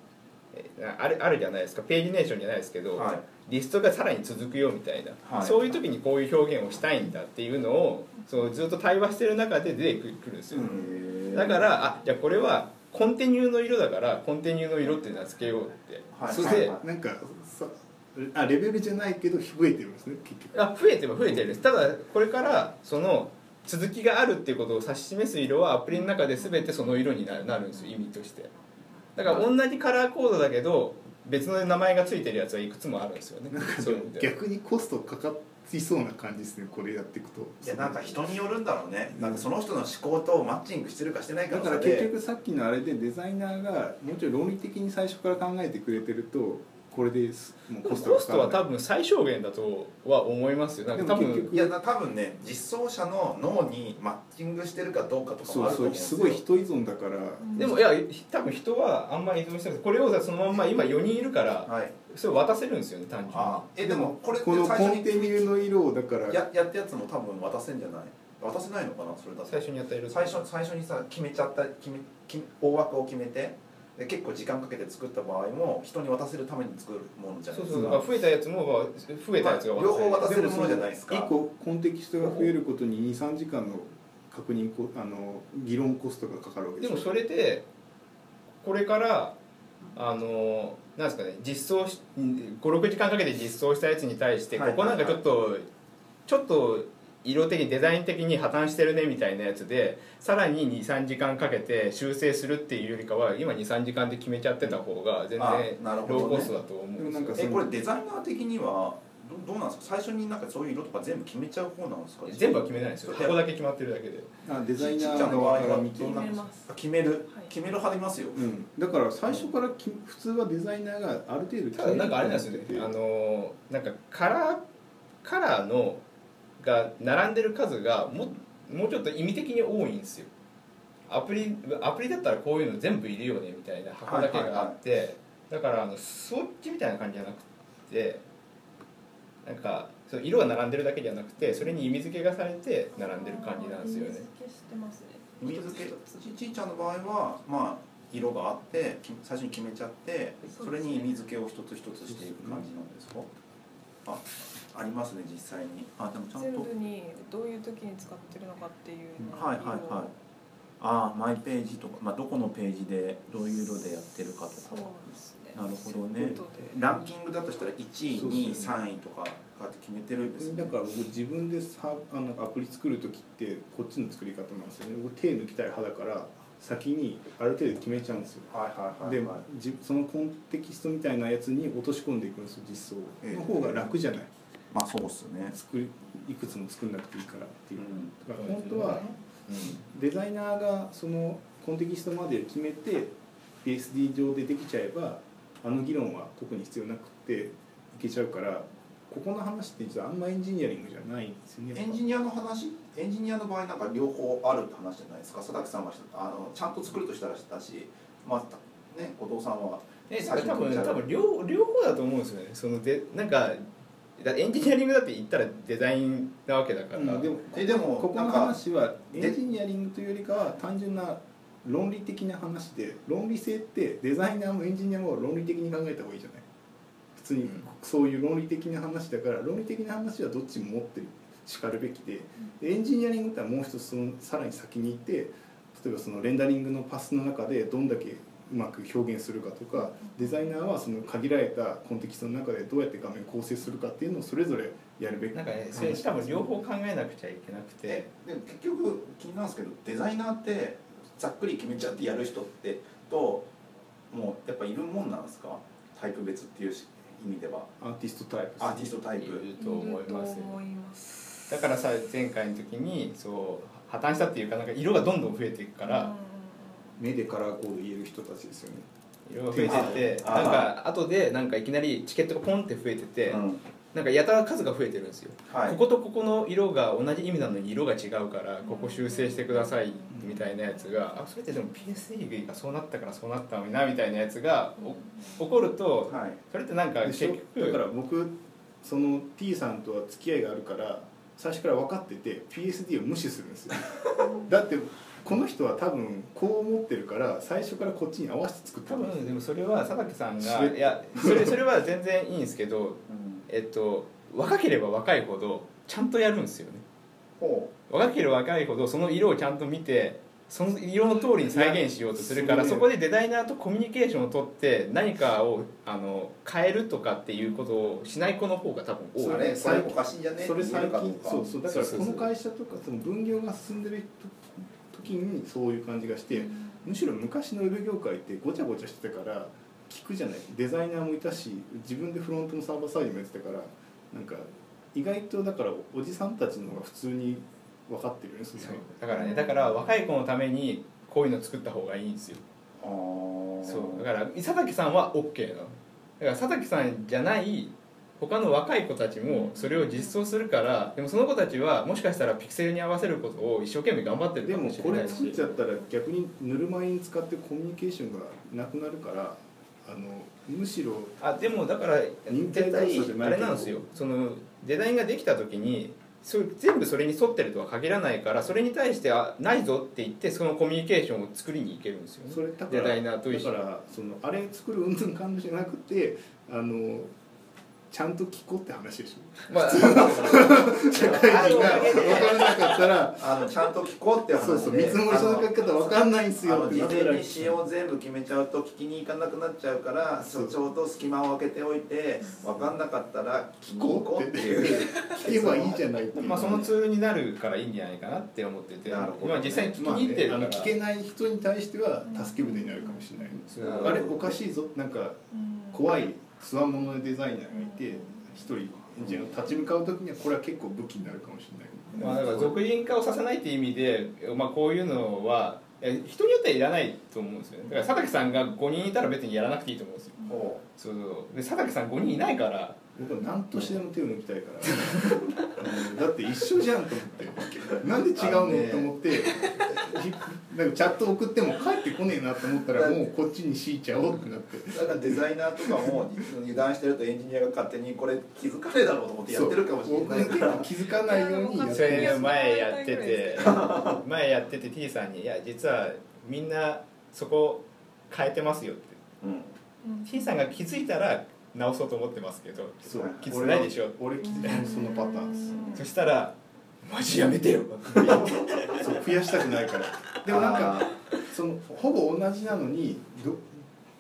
あるあるじゃないですか。ページネーションじゃないですけど、はい。リストがさらに続くよみたいな、はい。そういう時にこういう表現をしたいんだっていうのをそうずっと対話してる中で出てくるんですよ、うんだからあじゃあこれはコンテニューの色だからコンテニューの色って名付けようって、はい。それで、はい。なんかさあレベルじゃないけど増えてるんですね結局。あ増えては増えてるんです。ただこれからその続きがあるっていうことを指し示す色はアプリの中で全てその色になるなるんですよ意味としてだから同じカラーコードだけど別の名前がついてるやつはいくつもあるんですよね。逆にコストかかりそうな感じですねこれやっていくと。いやなんか人によるんだろうね。なんかその人の思考とマッチングしてるかしてないかだから結局さっきのあれでデザイナーがもうちょい論理的に最初から考えてくれてるとこれですもうコストがコストは多分最小限だとは思いますよ。なんか多分いやな多分ね実装者の脳にマッチングしてるかどうかとかもあると思うんですよ。そうすごい人依存だから。でもいや多分人はあんまり依存してない。これをさそのまんま今4人いるからはい。それを渡せるんですよね単純に。あえでもこれってこのコ最初にンテニューの色をだから。ややったやつも多分渡せんじゃない？渡せないのかなそれだと。最初にやった色。最初最初にさ決めちゃった決め決め大枠を決めてで結構時間かけて作った場合も人に渡せるために作るものじゃないそうですか。そう増えたやつも増えたやつがまあ両方渡せせるものじゃないですか。1個コンテキストが増えることに23時間の確認コあの議論コストがかかるわけでしょ。でもそれでこれからあのなんですかね実装し56時間かけて実装したやつに対してはい。ここなんかちょっとちょっと色的デザイン的に破綻してるねみたいなやつでさらに23時間かけて修正するっていうよりかは今23時間で決めちゃってた方が全然あなるほどね。ローコストだと思うんですよ。でもなんかえこれデザイナー的にはどどうなんですか？最初になんかそういう色とか全部決めちゃう方なんですか？全部は決めないんですよ。そう箱だけ決まってるだけで。あデザイナちっちゃーな場合は決めます。あ決める、はい。決める派でいますよ、うん、だから最初からき普通はデザイナーがある程度ただなんかあれなんですよね。あのなんかカラーカラーのが並んでる数がももうちょっと意味的に多いんですよ。アプリアプリだったらこういうの全部いるよねみたいな箱だけがあって、だからあのスウォッチみたいな感じじゃなくてなんかそう色が並んでるだけじゃなくてそれに意味付けがされて並んでる感じなんですよね。意味付けしてますね。意味付けちちいちゃんの場合はまあ色があってき最初に決めちゃってそれに意味付けを一つ一つしていく感じなんですか？あありますね実際に。あでもちゃんと。全部にどういう時に使ってるのかっていうのをはいはいはい。あマイページとか、まあ、どこのページでどういう色でやってるかとそうかですね。なるほどね。ランキングだとしたら1位そうそう2位3位とかこうやって決めてるんですね。だから僕自分でさあのアプリ作る時ってこっちの作り方なんですよね。僕手抜きたい派だから先にある程度決めちゃうんですよ。はいはいはいではい。じそのコンテキストみたいなやつに落とし込んでいくんですよ実装。ええ。の方が楽じゃないまあそうっすね。作りいくつも作んなくていいからっていう。うん。だから本当はデザイナーがそのコンテキストまで決めて PSD 上でできちゃえばあの議論は特に必要なくていけちゃうからここの話って実はあんまエンジニアリングじゃないんですよね。エンジニアの話？エンジニアの場合なんか両方あるって話じゃないですか。佐竹さんはあのちゃんと作るとしたらしたしまあね後藤さんはえ多分多分両両方だと思うんですよね。そのでなんかだエンジニアリングだって言ったらデザインなわけだから、うんでもえでもここの話はエンジニアリングというよりかは単純な論理的な話で論理性ってデザイナーもエンジニアも論理的に考えた方がいいじゃない？普通にうん。そういう論理的な話だから論理的な話はどっちも持ってるしかるべきで。でエンジニアリングってのはもう一つそのさらに先に行って例えばそのレンダリングのパスの中でどんだけうまく表現するかとかデザイナーはその限られたコンテキストの中でどうやって画面構成するかっていうのをそれぞれやるべき。なんかねそれ多分両方考えなくちゃいけなくて。えでも結局気になるんですけどデザイナーってざっくり決めちゃってやる人ってともうやっぱいるもんなんですか？タイプ別っていうし意味では。アーティストタイプアーティストタイいプると思います。よいると思いますだからさ前回の時にそう破綻したっていうかなんか色がどんどん増えていくから、目でカラーコード言える人たちですよね。色が増えてってあなんか後でなんかいきなりチケットがポンって増えてて、うん。なんかやたら数が増えてるんですよ、はい。こことここの色が同じ意味なのに色が違うからここ修正してくださいみたいなやつがあそれってでも PSD がそうなったからそうなったのになみたいなやつがお起こるとはい。それってなんかで結局だから僕その T さんとは付き合いがあるから最初から分かってて PSD を無視するんですよ。だってこの人は多分こう思ってるから最初からこっちに合わせて作って多るんです分でもそれは佐竹さん知がれいやそれそれは全然いいんですけどうん。えっと若ければ若いほどちゃんとやるんですよね。ほ若ければ若いほどその色をちゃんと見てその色の通りに再現しようとするからそこでデザイナーとコミュニケーションを取って何かをあの変えるとかっていうことをしない子の方が多分多い。うあれこれおかしいんじゃね？それ最近そうそう。だからこの会社とかその分業が進んでる時にそういう感じがしてむしろ昔のウェブ業界ってごちゃごちゃしてたから聞くじゃない。デザイナーもいたし自分でフロントのサーバーサイドもやってたからなんか意外とだからおじさんたちの方が普通に分かってるよねそう。だからねだから若い子のためにこういうの作った方がいいんですよ。あー。そう。だから佐竹さんは OK なの。だから佐竹さんじゃない他の若い子たちもそれを実装するからでもその子たちはもしかしたらピクセルに合わせることを一生懸命頑張ってるでかももこれしれないし。作っちゃったら逆にぬるま湯に使ってコミュニケーションがなくなるからあのむしろあでもだから絶対あれなんですよ。そのデザインができた時にそう全部それに沿ってるとは限らないからそれに対してあないぞって言ってそのコミュニケーションを作りに行けるんですよね。デザイナーと一緒にだからそのあれ作るうんぬんかんぬんじゃなくてあのちゃんと聞こうって話でしょ。まあ社会人が分からなかったらあのちゃんと聞こうって話で。そうそう見積もり書の書き方分かんないんすよあの事前に仕様全部決めちゃうと聞きに行かなくなっちゃうからそう。ちょうど隙間を空けておいて分かんなかったら聞こうっていう。聞けばいいじゃないっていう。まあそのツールになるからいいんじゃないかなって思ってて今実際に聞きに行ってるから、まあね聞けない人に対しては助け舟になるかもしれない、そうあれおかしいぞ。なんか怖いつわものデザイナーがいて一人エンジニアが立ち向かう時にはこれは結構武器になるかもしれない。まあ、だから俗人化をさせないっていう意味で、まあ、こういうのはえ人によってはいらないと思うんですよね。だから佐竹さんが5人いたら別にやらなくていいと思うんですよ。う。そうで佐竹さん5人いないから僕は何としてでも手を抜きたいから。う んだって一緒じゃんと思って。なんで違うの、あのねと思ってひなんかチャット送っても返ってこねえなと思ったらもうこっちに強いちゃおうってなって。うだからデザイナーとかも油断してるとエンジニアが勝手にこれ気づかねえだろうと思ってやってるかもしれないから。も気づかないようにやっそれて前やってて前やってて T さんに「いや実はみんなそこ変えてますよ」って。うんうん。T さんが気づいたら直そうと思ってますけどそう。気づいてないでしょ。俺は俺気づいてない。そのパターンですそしたら「マジやめてよ」そう増やしたくないから。でもなんかそのほぼ同じなのにど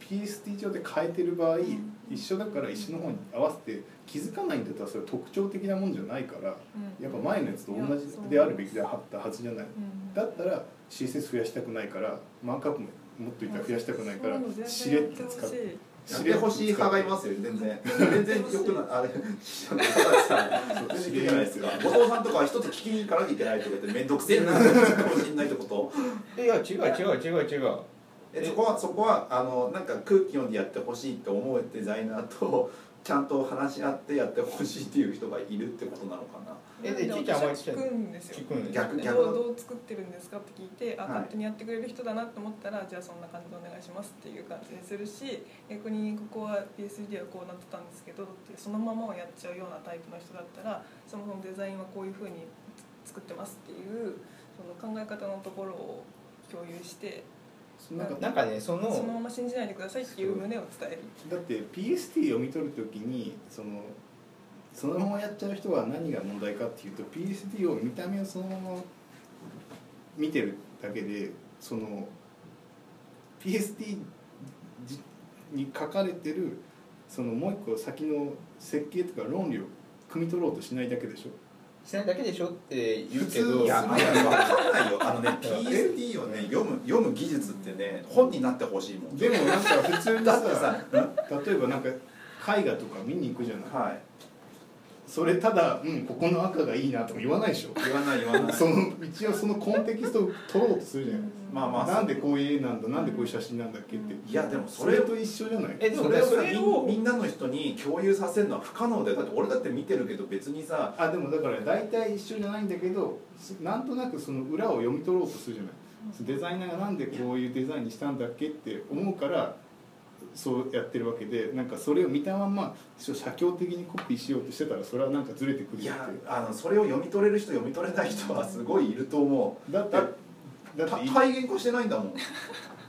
PST 上で変えてる場合一緒だから一緒の方に合わせて気づかないんだったらそれ特徴的なもんじゃないからうん。やっぱ前のやつと同じであるべきであったはずじゃない。うん。だったら CSS 増やしたくないからマークアップももっといったら増やしたくないからしれっと使ってやってほしい派がいますよ全然。全然よくない。あれ佐々木さん全然いいじゃないですか後藤さんとかは一つ聞きに行かなきゃいけないとか言って面倒くせえなってかもしれないってこといや違う違う違う違うえそこはそこはあのなんか空気読んでやってほしいと思うデザイナーとちゃんと話し合ってやってほしいっていう人がいるってことなのかな。えでちいちゃんは聞くんですよ。逆逆。どうどう作ってるんですかって聞いてあ、はい勝手にやってくれる人だなと思ったらじゃあそんな感じでお願いしますっていう感じにするし逆にここは PSD はこうなってたんですけどってそのままをやっちゃうようなタイプの人だったらそもそもデザインはこういうふうに作ってますっていうその考え方のところを共有してなんかなんかねそのそのまま信じないでくださいっていう旨を伝える。だって PST 読み取るときにそのそのままやっちゃう人は何が問題かっていうと PST を見た目をそのまま見てるだけでその PST じに書かれてるそのもう一個先の設計とか論理を汲み取ろうとしないだけでしょしないだけでしょって言うけ普どいや、分かんないよ。あのね、PSD をね、読む、読む技術ってね、本になってほしいもん。でもなんか普通にだってささ、例えばなんか絵画とか見に行くじゃないはい。それただ「うんここの赤がいいな」とか言わないでしょ言わない言わない。その一応そのコンテキストを取ろうとするじゃないまあまあ、なんでこういう絵なんだなんでこういう写真なんだっけって。いや、でもそれを。それと一緒じゃない？えでもそれそれをみみんなの人に共有させるのは不可能でだって俺だって見てるけど別にさ。あでもだから大体一緒じゃないんだけどなんとなくその裏を読み取ろうとするじゃない？デザイナーがなんでこういうデザインにしたんだっけって思うからそうやってるわけでなんかそれを見たまんま写経的にコピーしようとしてたらそれはなんかずれてくるいやあのそれを読み取れる人読み取れない人はすごいいると思だってだだっていうた体現化してないんだもん。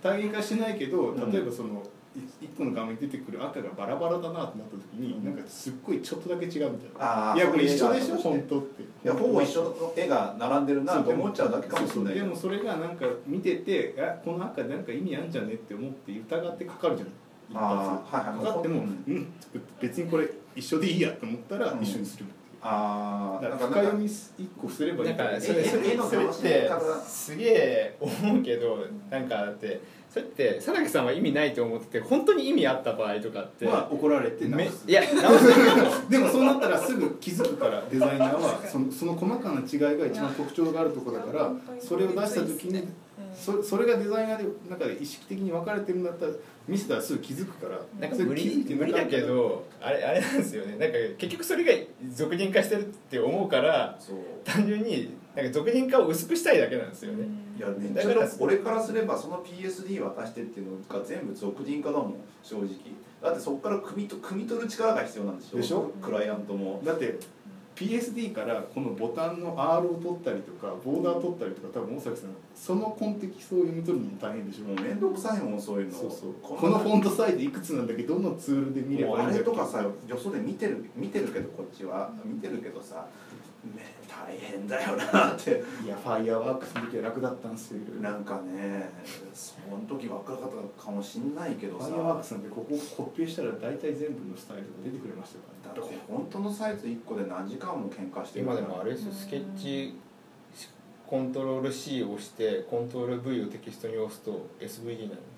体現化しないけどうん。例えばそのい一個の画面に出てくる赤がバラバラだなってなった時になんかすっごいちょっとだけ違うみたいな。いやこれ一緒でしょ？本当って。いやほぼ一緒の絵が並んでるなと思っちゃうだけかもしれない。でもそれがなんか見ててあこの赤なんか意味あんじゃねって思って疑ってかかるじゃない一はいはい。かかってもううんん別にこれ一緒でいいやと思ったらうん。一緒にするああだから深読み一個すればいいなんからそれそれそれってすげえ思うけどなんかだってそれって佐竹さんは意味ないと思ってて本当に意味あった場合とかって、まあ怒られてめ直す。いや直す。でもそうなったらすぐ気づくから デザイナーは。そのその細かな違いが一番特徴があるところだからそれを出した時にそそれがデザイナーで中で意識的に分かれてるんだったら見せたらすぐ気づくからなんか無理無理だけどあれあれなんですよね。なんか結局それが俗人化してるって思うから単純になんか俗人化を薄くしたいだけなんですよね、いやめっだからちゃ俺からすればその PSD 渡してっていうのが全部俗人化だもん正直。だってそこから汲みと汲み取る力が必要なんでしょ？でしょ？クライアントも。だって PSD からこのボタンの R を取ったりとかボーダー取ったりとか多分大崎さんそのコンテキストを読み取るのも大変でしょもう面倒くさいもんそういうの。そうそう。ここのフォントサイズいくつなんだけ？どどのツールで見ればいいんだっけ？れとかさよそで見てる見てるけどこっちは見てるけどさめ大変だよなって。いやファイヤーワークスの時は楽だったんですよ。なんかねその時若かったかもしんないけどさ。ファイヤーワークスなんてここコピーしたら大体全部のスタイルが出てくれましたから。だって本当のサイズ1個で何時間も喧嘩してる。今でもあれですよ。スケッチコントロール C を押してコントロール V をテキストに押すと SVG になる。んですよ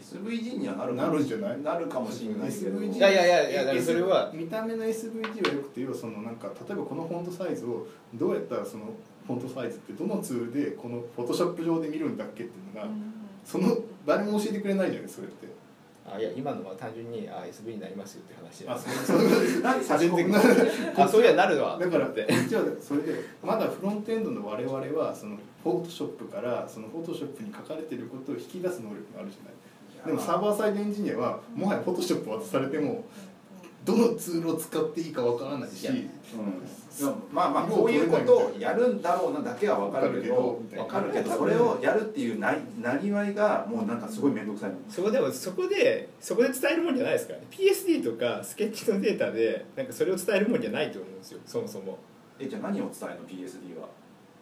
SVG にはなるなるんじゃない？なるかもしれないけど。SVG いやいやいやいやだからそれは。見た目の SVG はよくて要はそのなんか例えばこのフォントサイズをどうやったらそのフォントサイズってどのツールでこのフォトショップ上で見るんだっけっていうのが、その誰も教えてくれないじゃない？それって。あいや今のは単純にあ SV になりますよって話であそう。そうなんで差あそういやなるわ。だからって。じゃあそれでまだフロントエンドの我々はそのフォトショップからそのフォトショップに書かれてることを引き出す能力があるじゃない？でもサーバーサイドエンジニアはもはやフォトショップ渡されてもどのツールを使っていいかわからないし。うん、まあまあこういうことをやるんだろうなだけは分かるけど分かるけどそれをやるっていうななりわいがもうなんかすごい面倒くさい。のそこでもそこでそこで伝えるもんじゃないですか PSD とかスケッチのデータでなんかそれを伝えるもんじゃないと思うんですよそもそも。えじゃあ何を伝えるの PSD は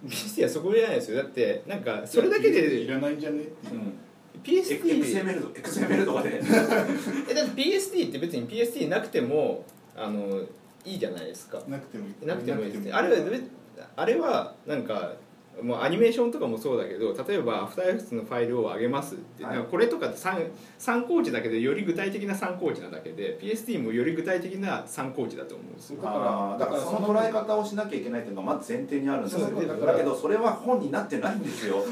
？PSD はそこじゃないですよ。だってなんかそれだけいでらないんじゃね？っていう、PSD XML と XML とかで。えだって PSD って別に PSD なくてもあのいいじゃないですか。なくてもいい。なくてもいいですね。あれはあれはなんかもうアニメーションとかもそうだけど例えばアフターエフェクツのファイルを上げますって、はい。これとかって参参考値だけでより具体的な参考値なだけで PSD もより具体的な参考値だと思うんですよ。だからだからその捉え方をしなきゃいけないっていうのがまず前提にあるんですよ。だけどそれは本になってないんですよ。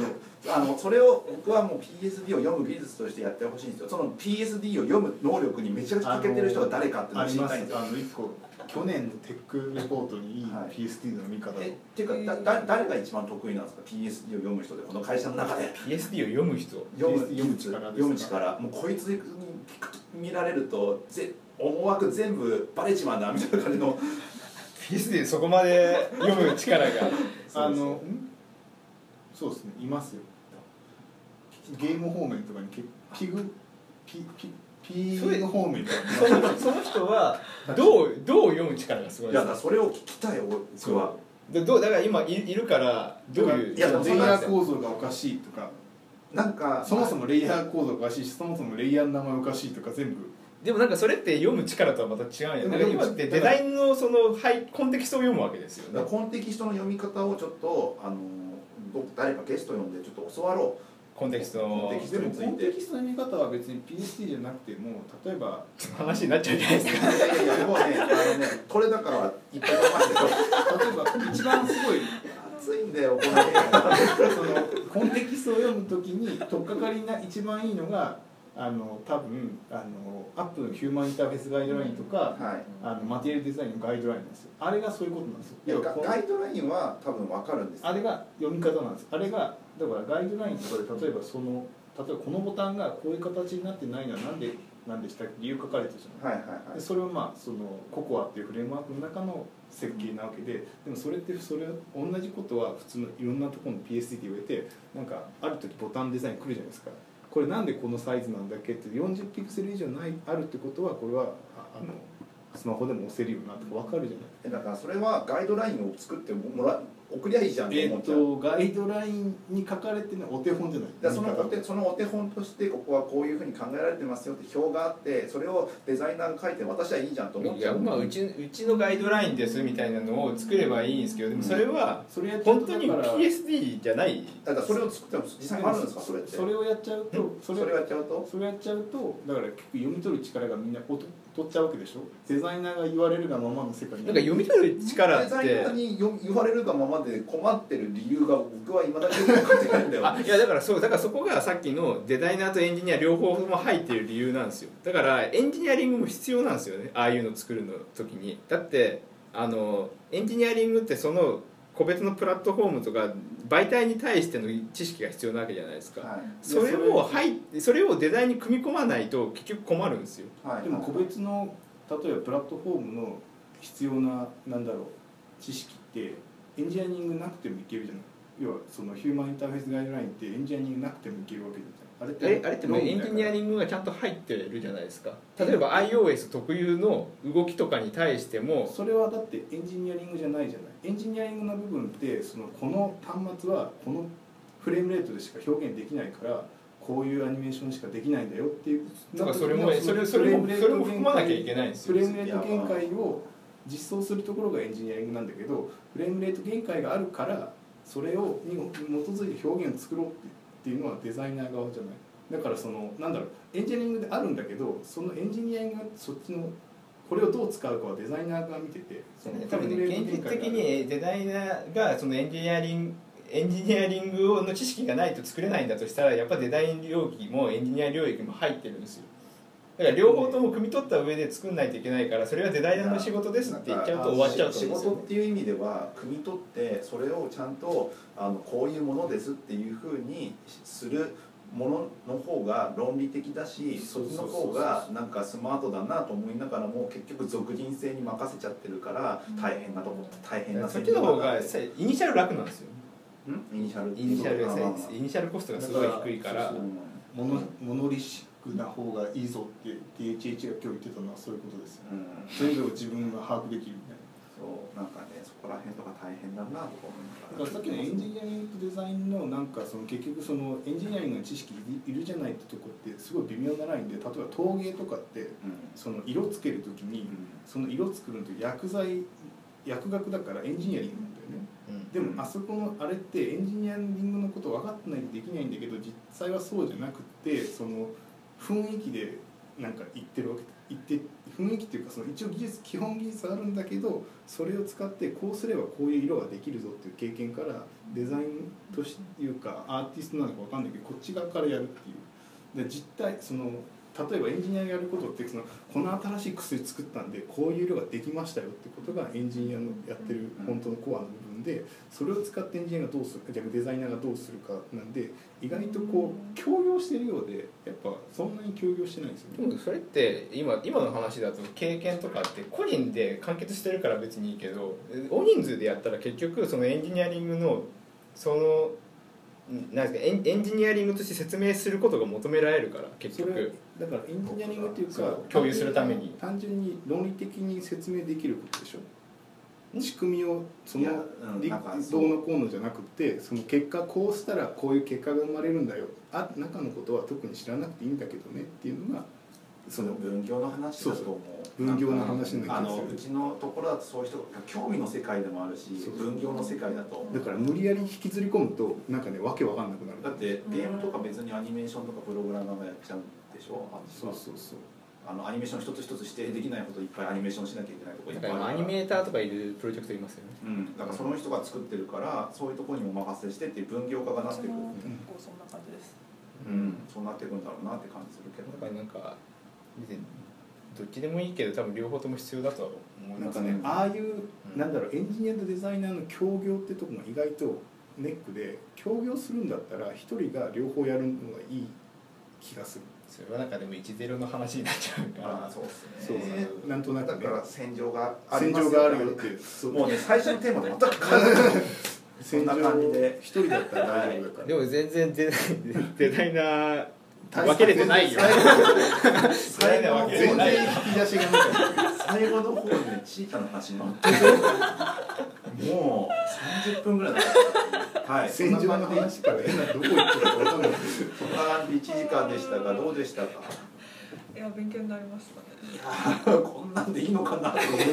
あのそれを僕はもう PSD を読む技術としてやってほしいんですよ。その PSD を読む能力にめちゃくちゃ欠けてる人が誰かっていうのを知りたいんですよ去年のテックレポートにはい PSD の見方を、えっていうかだだ誰が一番得意なんですか？PSD を読む人でこの会社の中で。PSD を読む人。読む読む力読む力もうこいつに見られるとぜ思惑全部バレちまうなみたいな感じの PSD そこまで読む力があのんそうですねいますよゲーム方面とかにけピグピピピそれグ方面そのその人はどうどう読む力がすごいいですか？やだからそれを聞きたい僕は。でどうだから今いいるからどういういやレイヤー構造がおかしいとかなんかそもそもレイヤー構造がおかしいしそもそもレイヤーの名前おかしいとか全部。でもなんかそれって読む力とはまた違うんやでもだから今ってデザインのそのはいコンテキストを読むわけですよね。だからコンテキストの読み方をちょっとあの僕誰かゲスト呼んでちょっと教わろコンテキスト。のコンテキストでもコンテキストの見方は別に PSD じゃなくても例えば話になっちゃうじゃないですか。ういやもうねあのねこれだからいっぱい読ませて例えば一番すごい暑いんだよこの そのコンテキストを読むときに取っかかりな一番いいのがあの多分あのアップのヒューマンインターフェースガイドラインとか、はい。あのマテリアルデザインのガイドラインなんですよあれがそういうことなんですよ。ガガイドラインは多分わかるんですよ。あれが読み方なんです。あれがだからガイドラインとかで例えばその例えばこのボタンがこういう形になってないのはなんでなんでしたっけ理由書かれてるじゃない。はいはいはい。でそれをまあそのココアっていうフレームワークの中の設計なわけででもそれってそれ同じことは普通のいろんなところの PSD って言われてなんかある時ボタンデザイン来るじゃないですか。これなんでこのサイズなんだっけって40ピクセル以上ないあるってことはこれはああのスマホでも押せるよなとか分かるじゃない。えだからそれはガイドラインを作ってもら送りゃいいじゃんとえっ思っちゃう、とガイドラインに書かれてるのはお手本じゃない？そのお手そのお手本としてここはこういうふうに考えられてますよって表があってそれをデザイナーが書いて渡しゃいいじゃんと思っいちゃう。やまあうちうちのガイドラインですみたいなのを作ればいいんですけどでもそれは本当に PSD じゃないだからそれを作っても実際あるんですかそれってそれをやっちゃうとそれをやっちゃうとそれやっちゃうとだから結局読み取る力がみんなおと取っちゃうわけでしょ？デザイナーが言われるがままの世界に。なんか読み取る力っデザイナーてによ言われるがままで困ってる理由が僕はいまだに分かってないんだよあいやだからそうだからそこがさっきのデザイナーとエンジニア両方とも入ってる理由なんですよ。だからエンジニアリングも必要なんですよね。ああいうの作るの時に。だってあのエンジニアリングってその個別のプラットフォームとか媒体に対しての知識が必要なわけじゃないですか、はい。それを入ってそれをデザインに組み込まないと結局困るんですよ。はい。でも個別の例えばプラットフォームの必要ななんだろう知識ってエンジニアリングなくてもいけるじゃない。要はそのヒューマンインターフェースガイドラインってエンジニアリングなくてもいけるわけじゃない。あれあれあれってもうエンジニアリングがちゃんと入ってるじゃないですか。例えば iOS 特有の動きとかに対してもそれはだってエンジニアリングじゃないじゃないエンジニアリングの部分ってそのこの端末はこのフレームレートでしか表現できないからこういうアニメーションしかできないんだよっていうだからそれもそれそれもそれも含まなきゃいけないんですよ。フレームレート限界を実装するところがエンジニアリングなんだけどフレームレート限界があるからそれをに基づいて表現を作ろうっていうのはデザイナー側じゃない。だからそのなんだろうエンジニアリングであるんだけどそのエンジニアリングがそっちのこれをどう使うかはデザイナーが見ててその多分ね現実的にデザイナーがそのエンジニアリングエンジニアリングの知識がないと作れないんだとしたらやっぱデザイン領域もエンジニア領域も入ってるんですよ。だから両方とも汲み取った上で作んないといけないからそれはデザイナーの仕事ですって言っちゃうと終わっちゃうと思う。んですよ、仕事っていう意味では汲み取ってそれをちゃんとあのこういうものですっていうふうにするものの方が論理的だしそっちの方がなんかスマートだなと思いながらも結局属人性に任せちゃってるから大変なとこ大変なそっちの方がイニシャル楽なんですよ。ん？イニシャル？イニシャルイニシャルコストがすごい低いから。モノモノリシックな方がいいぞって DHH が今日言ってたのはそういうことですよ。うん。全部を自分が把握できるそうなんかねそこら辺とか大変だなとか思いながら。さっきのエンジニアリングとデザインのなんかその結局そのエンジニアリングの知識いるじゃないってとこってすごい微妙なラインで例えば陶芸とかってうん。その色つける時にその色作るのって薬剤薬学だからエンジニアリングなんだよね。うん。でもあそこのあれってエンジニアリングのこと分かってないとできないんだけど実際はそうじゃなくってその雰囲気でなんか言ってるわけ言って雰囲気というかその一応技術基本技術あるんだけどそれを使ってこうすればこういう色ができるぞっていう経験からデザインとしていうかアーティストなのか分かんないけどこっち側からやるっていう。で実態その例えばエンジニアがやることってそのこの新しい薬作ったんでこういう色ができましたよってことがエンジニアのやってる本当のコアの部分でそれを使ってエンジニアがどうするか逆にデザイナーがどうするかなんで意外とこう協業してるようでやっぱそんなに協業してないですよね。でもそれって今今の話だと経験とかって個人で完結してるから別にいいけど大人数でやったら結局そのエンジニアリングのそのなんですかエンエンジニアリングとして説明することが求められるから結局。だからエンジニアリングっていうか共有するために。単純に論理的に説明できることでしょ。仕組みをそのどうのこうのじゃなくてその結果こうしたらこういう結果が生まれるんだよ。あ中のことは特に知らなくていいんだけどねっていうのがそそのの分業の話だと思う。そう分業の話の気あのうちのところだとそういう人が興味の世界でもあるしそう分業の世界だとだから無理やり引きずり込むとなんかねわけわかんなくなる。だってゲームとか別にアニメーションとかプログラマーがやっちゃうんでしょ？あそうそうそう。あのアニメーション一つ一つ指定できないほどいっぱいアニメーションしなきゃいけないところいだっぱいあるから。アニメーターとかいるプロジェクトいますよね。うん、だからその人が作ってるからそういうところにもお任せしてっていう分業化がなってくる。結構そん。な感じですうん、そうなっていくんだろうなって感じするけど。なんか別にどっちでもいいけど多分両方とも必要だとは思いなんかますねねああいう、うん。なんだろうエンジニアとデザイナーの協業ってとこが意外とネックで協業するんだったら一人が両方やるのがいい気がする。それはなんかでも10の話になっちゃうかあら。あそうですそうねなんとなく。ねだから戦場があり戦ます場があるよっていう。もうね最初のテーマと全く変わらない。そんな感じで一人だったら大丈夫だから。でも全然デザイナー分けれてないよ。最後の方全ね然引き出しが最後の方にねチータの。話になってもう30分ぐらいだはい。戦場の話から変などこ行ってるか分かんないそんな感じで1時間でしたがどうでしたか？いや勉強になりました？ねいやーこんなんでいいのかなと思って。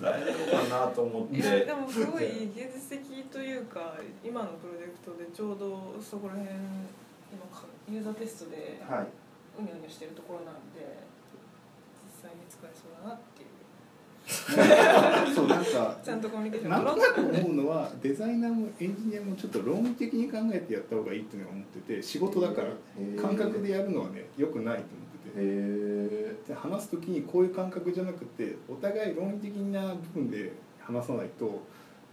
大丈夫かなと思ってでもすごい芸術的というか今のプロジェクトでちょうどそこら辺今かユーザーテストではい。うにゃうにゃしてるところなんで実際に使えそうだなっていう。そうなんか ちゃんとコミュニケーションなんとなく思うのはデザイナーもエンジニアもちょっと論理的に考えてやった方がいいっていうのは思ってて仕事だから感覚でやるのはね良くないと思ってて。へで話す時にこういう感覚じゃなくてお互い論理的な部分で話さないと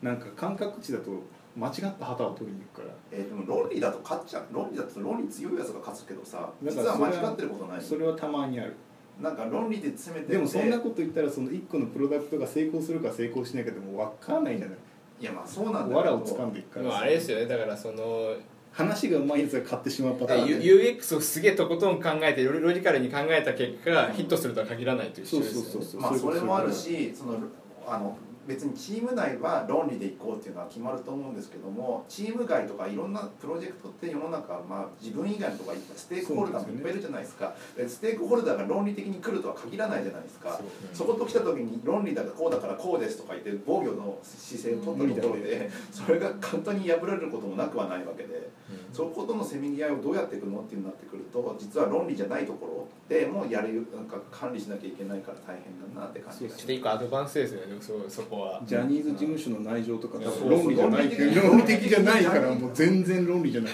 なんか感覚値だと間違った旗を取りに行くから。えー、でも論理だと勝っちゃう。論理だと論理強いやつが勝つけどさだ実はは間違ってることない。それはたまにある。なんか論理で詰めてでもそんなこと言ったらその1個のプロダクトが成功するか成功しないかでも分からないじゃない？いやまあそうなんだけど。藁を掴んでいくから。あれですよねだからその話がうまいやつが買ってしまうパターンゆ UX をすげえとことん考えてロロジカルに考えた結果ヒットするとは限らないというそうそうそうそう。まあそれもあるしそのあの別にチーム内は論理でいこうっていうのは決まると思うんですけどもチーム外とかいろんなプロジェクトって世の中、まあ、自分以外のとかいっぱいステークホルダーもいっぱいいるじゃないですか。でステークホルダーが論理的に来るとは限らないじゃないですか。そこと来た時に論理だからこうだからこうですとか言って防御の姿勢を取ったところでそれが簡単に破られることもなくはないわけでそことのせめぎ合いをどうやっていくのっていうなってくると実は論理じゃないところでもやれるなんか管理しなきゃいけないから大変だなって感じがちょっと一個アドバンスですよね。そそこは。ジャニーズ事務所の内情とか多そう分論理じゃない。論理的じゃないからもう全然論理じゃない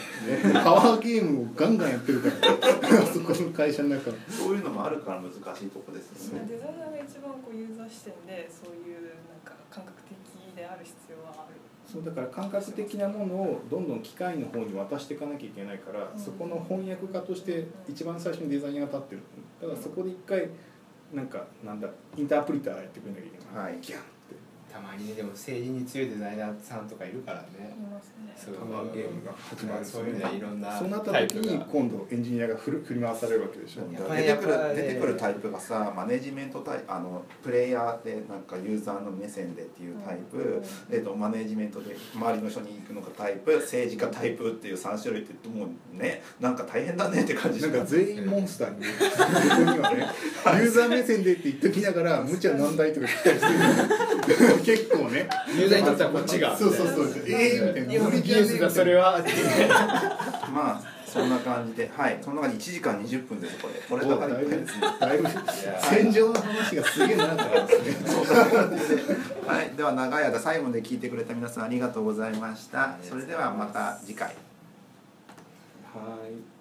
パワーゲームをガンガンやってるから。あそこの会社の中。そういうのもあるから難しいとこですよね。デザイナーが一番こうユーザー視点でそういうなんか感覚的である必要はある。そうだから感覚的なものをどんどん機械の方に渡していかなきゃいけないから、うん。そこの翻訳家として一番最初にデザインが立ってる。だからそこで一回なんかなんだインタープリターやってくれなきゃいけない、はい。ギャンたまにねでも政治に強いデザイナーさんとかいるからね。いますね。そう。パワーゲームが始まるそういうのいろんなそうなった時に今度エンジニアが振る振り回されるわけでしょ。やっぱり出てくる出てくるタイプがさマネジメントタイあのプレイヤーでなんかユーザーの目線でっていうタイプ、うん。えー、とマネジメントで周りの人に行くのがタイプ政治家タイプっていう3種類ってもうねなんか大変だねって感じしなんか全員モンスターに 見えにはね。ユーザー目線でって言っときながら無茶難題とか聞いたりする結構ね。ユーザーにとってはこっちが。そうそうそう。ええー、みたいな。今の技術がそれは。まあそんな感じで。はい。そんな感じ1時間20分ですこれこれだからいっぱいですね。だいぶ戦場の話がすげえ長かったですね。はい、では長い間最後まで聞いてくれた皆さんありがとうございました。それではまた次回。はい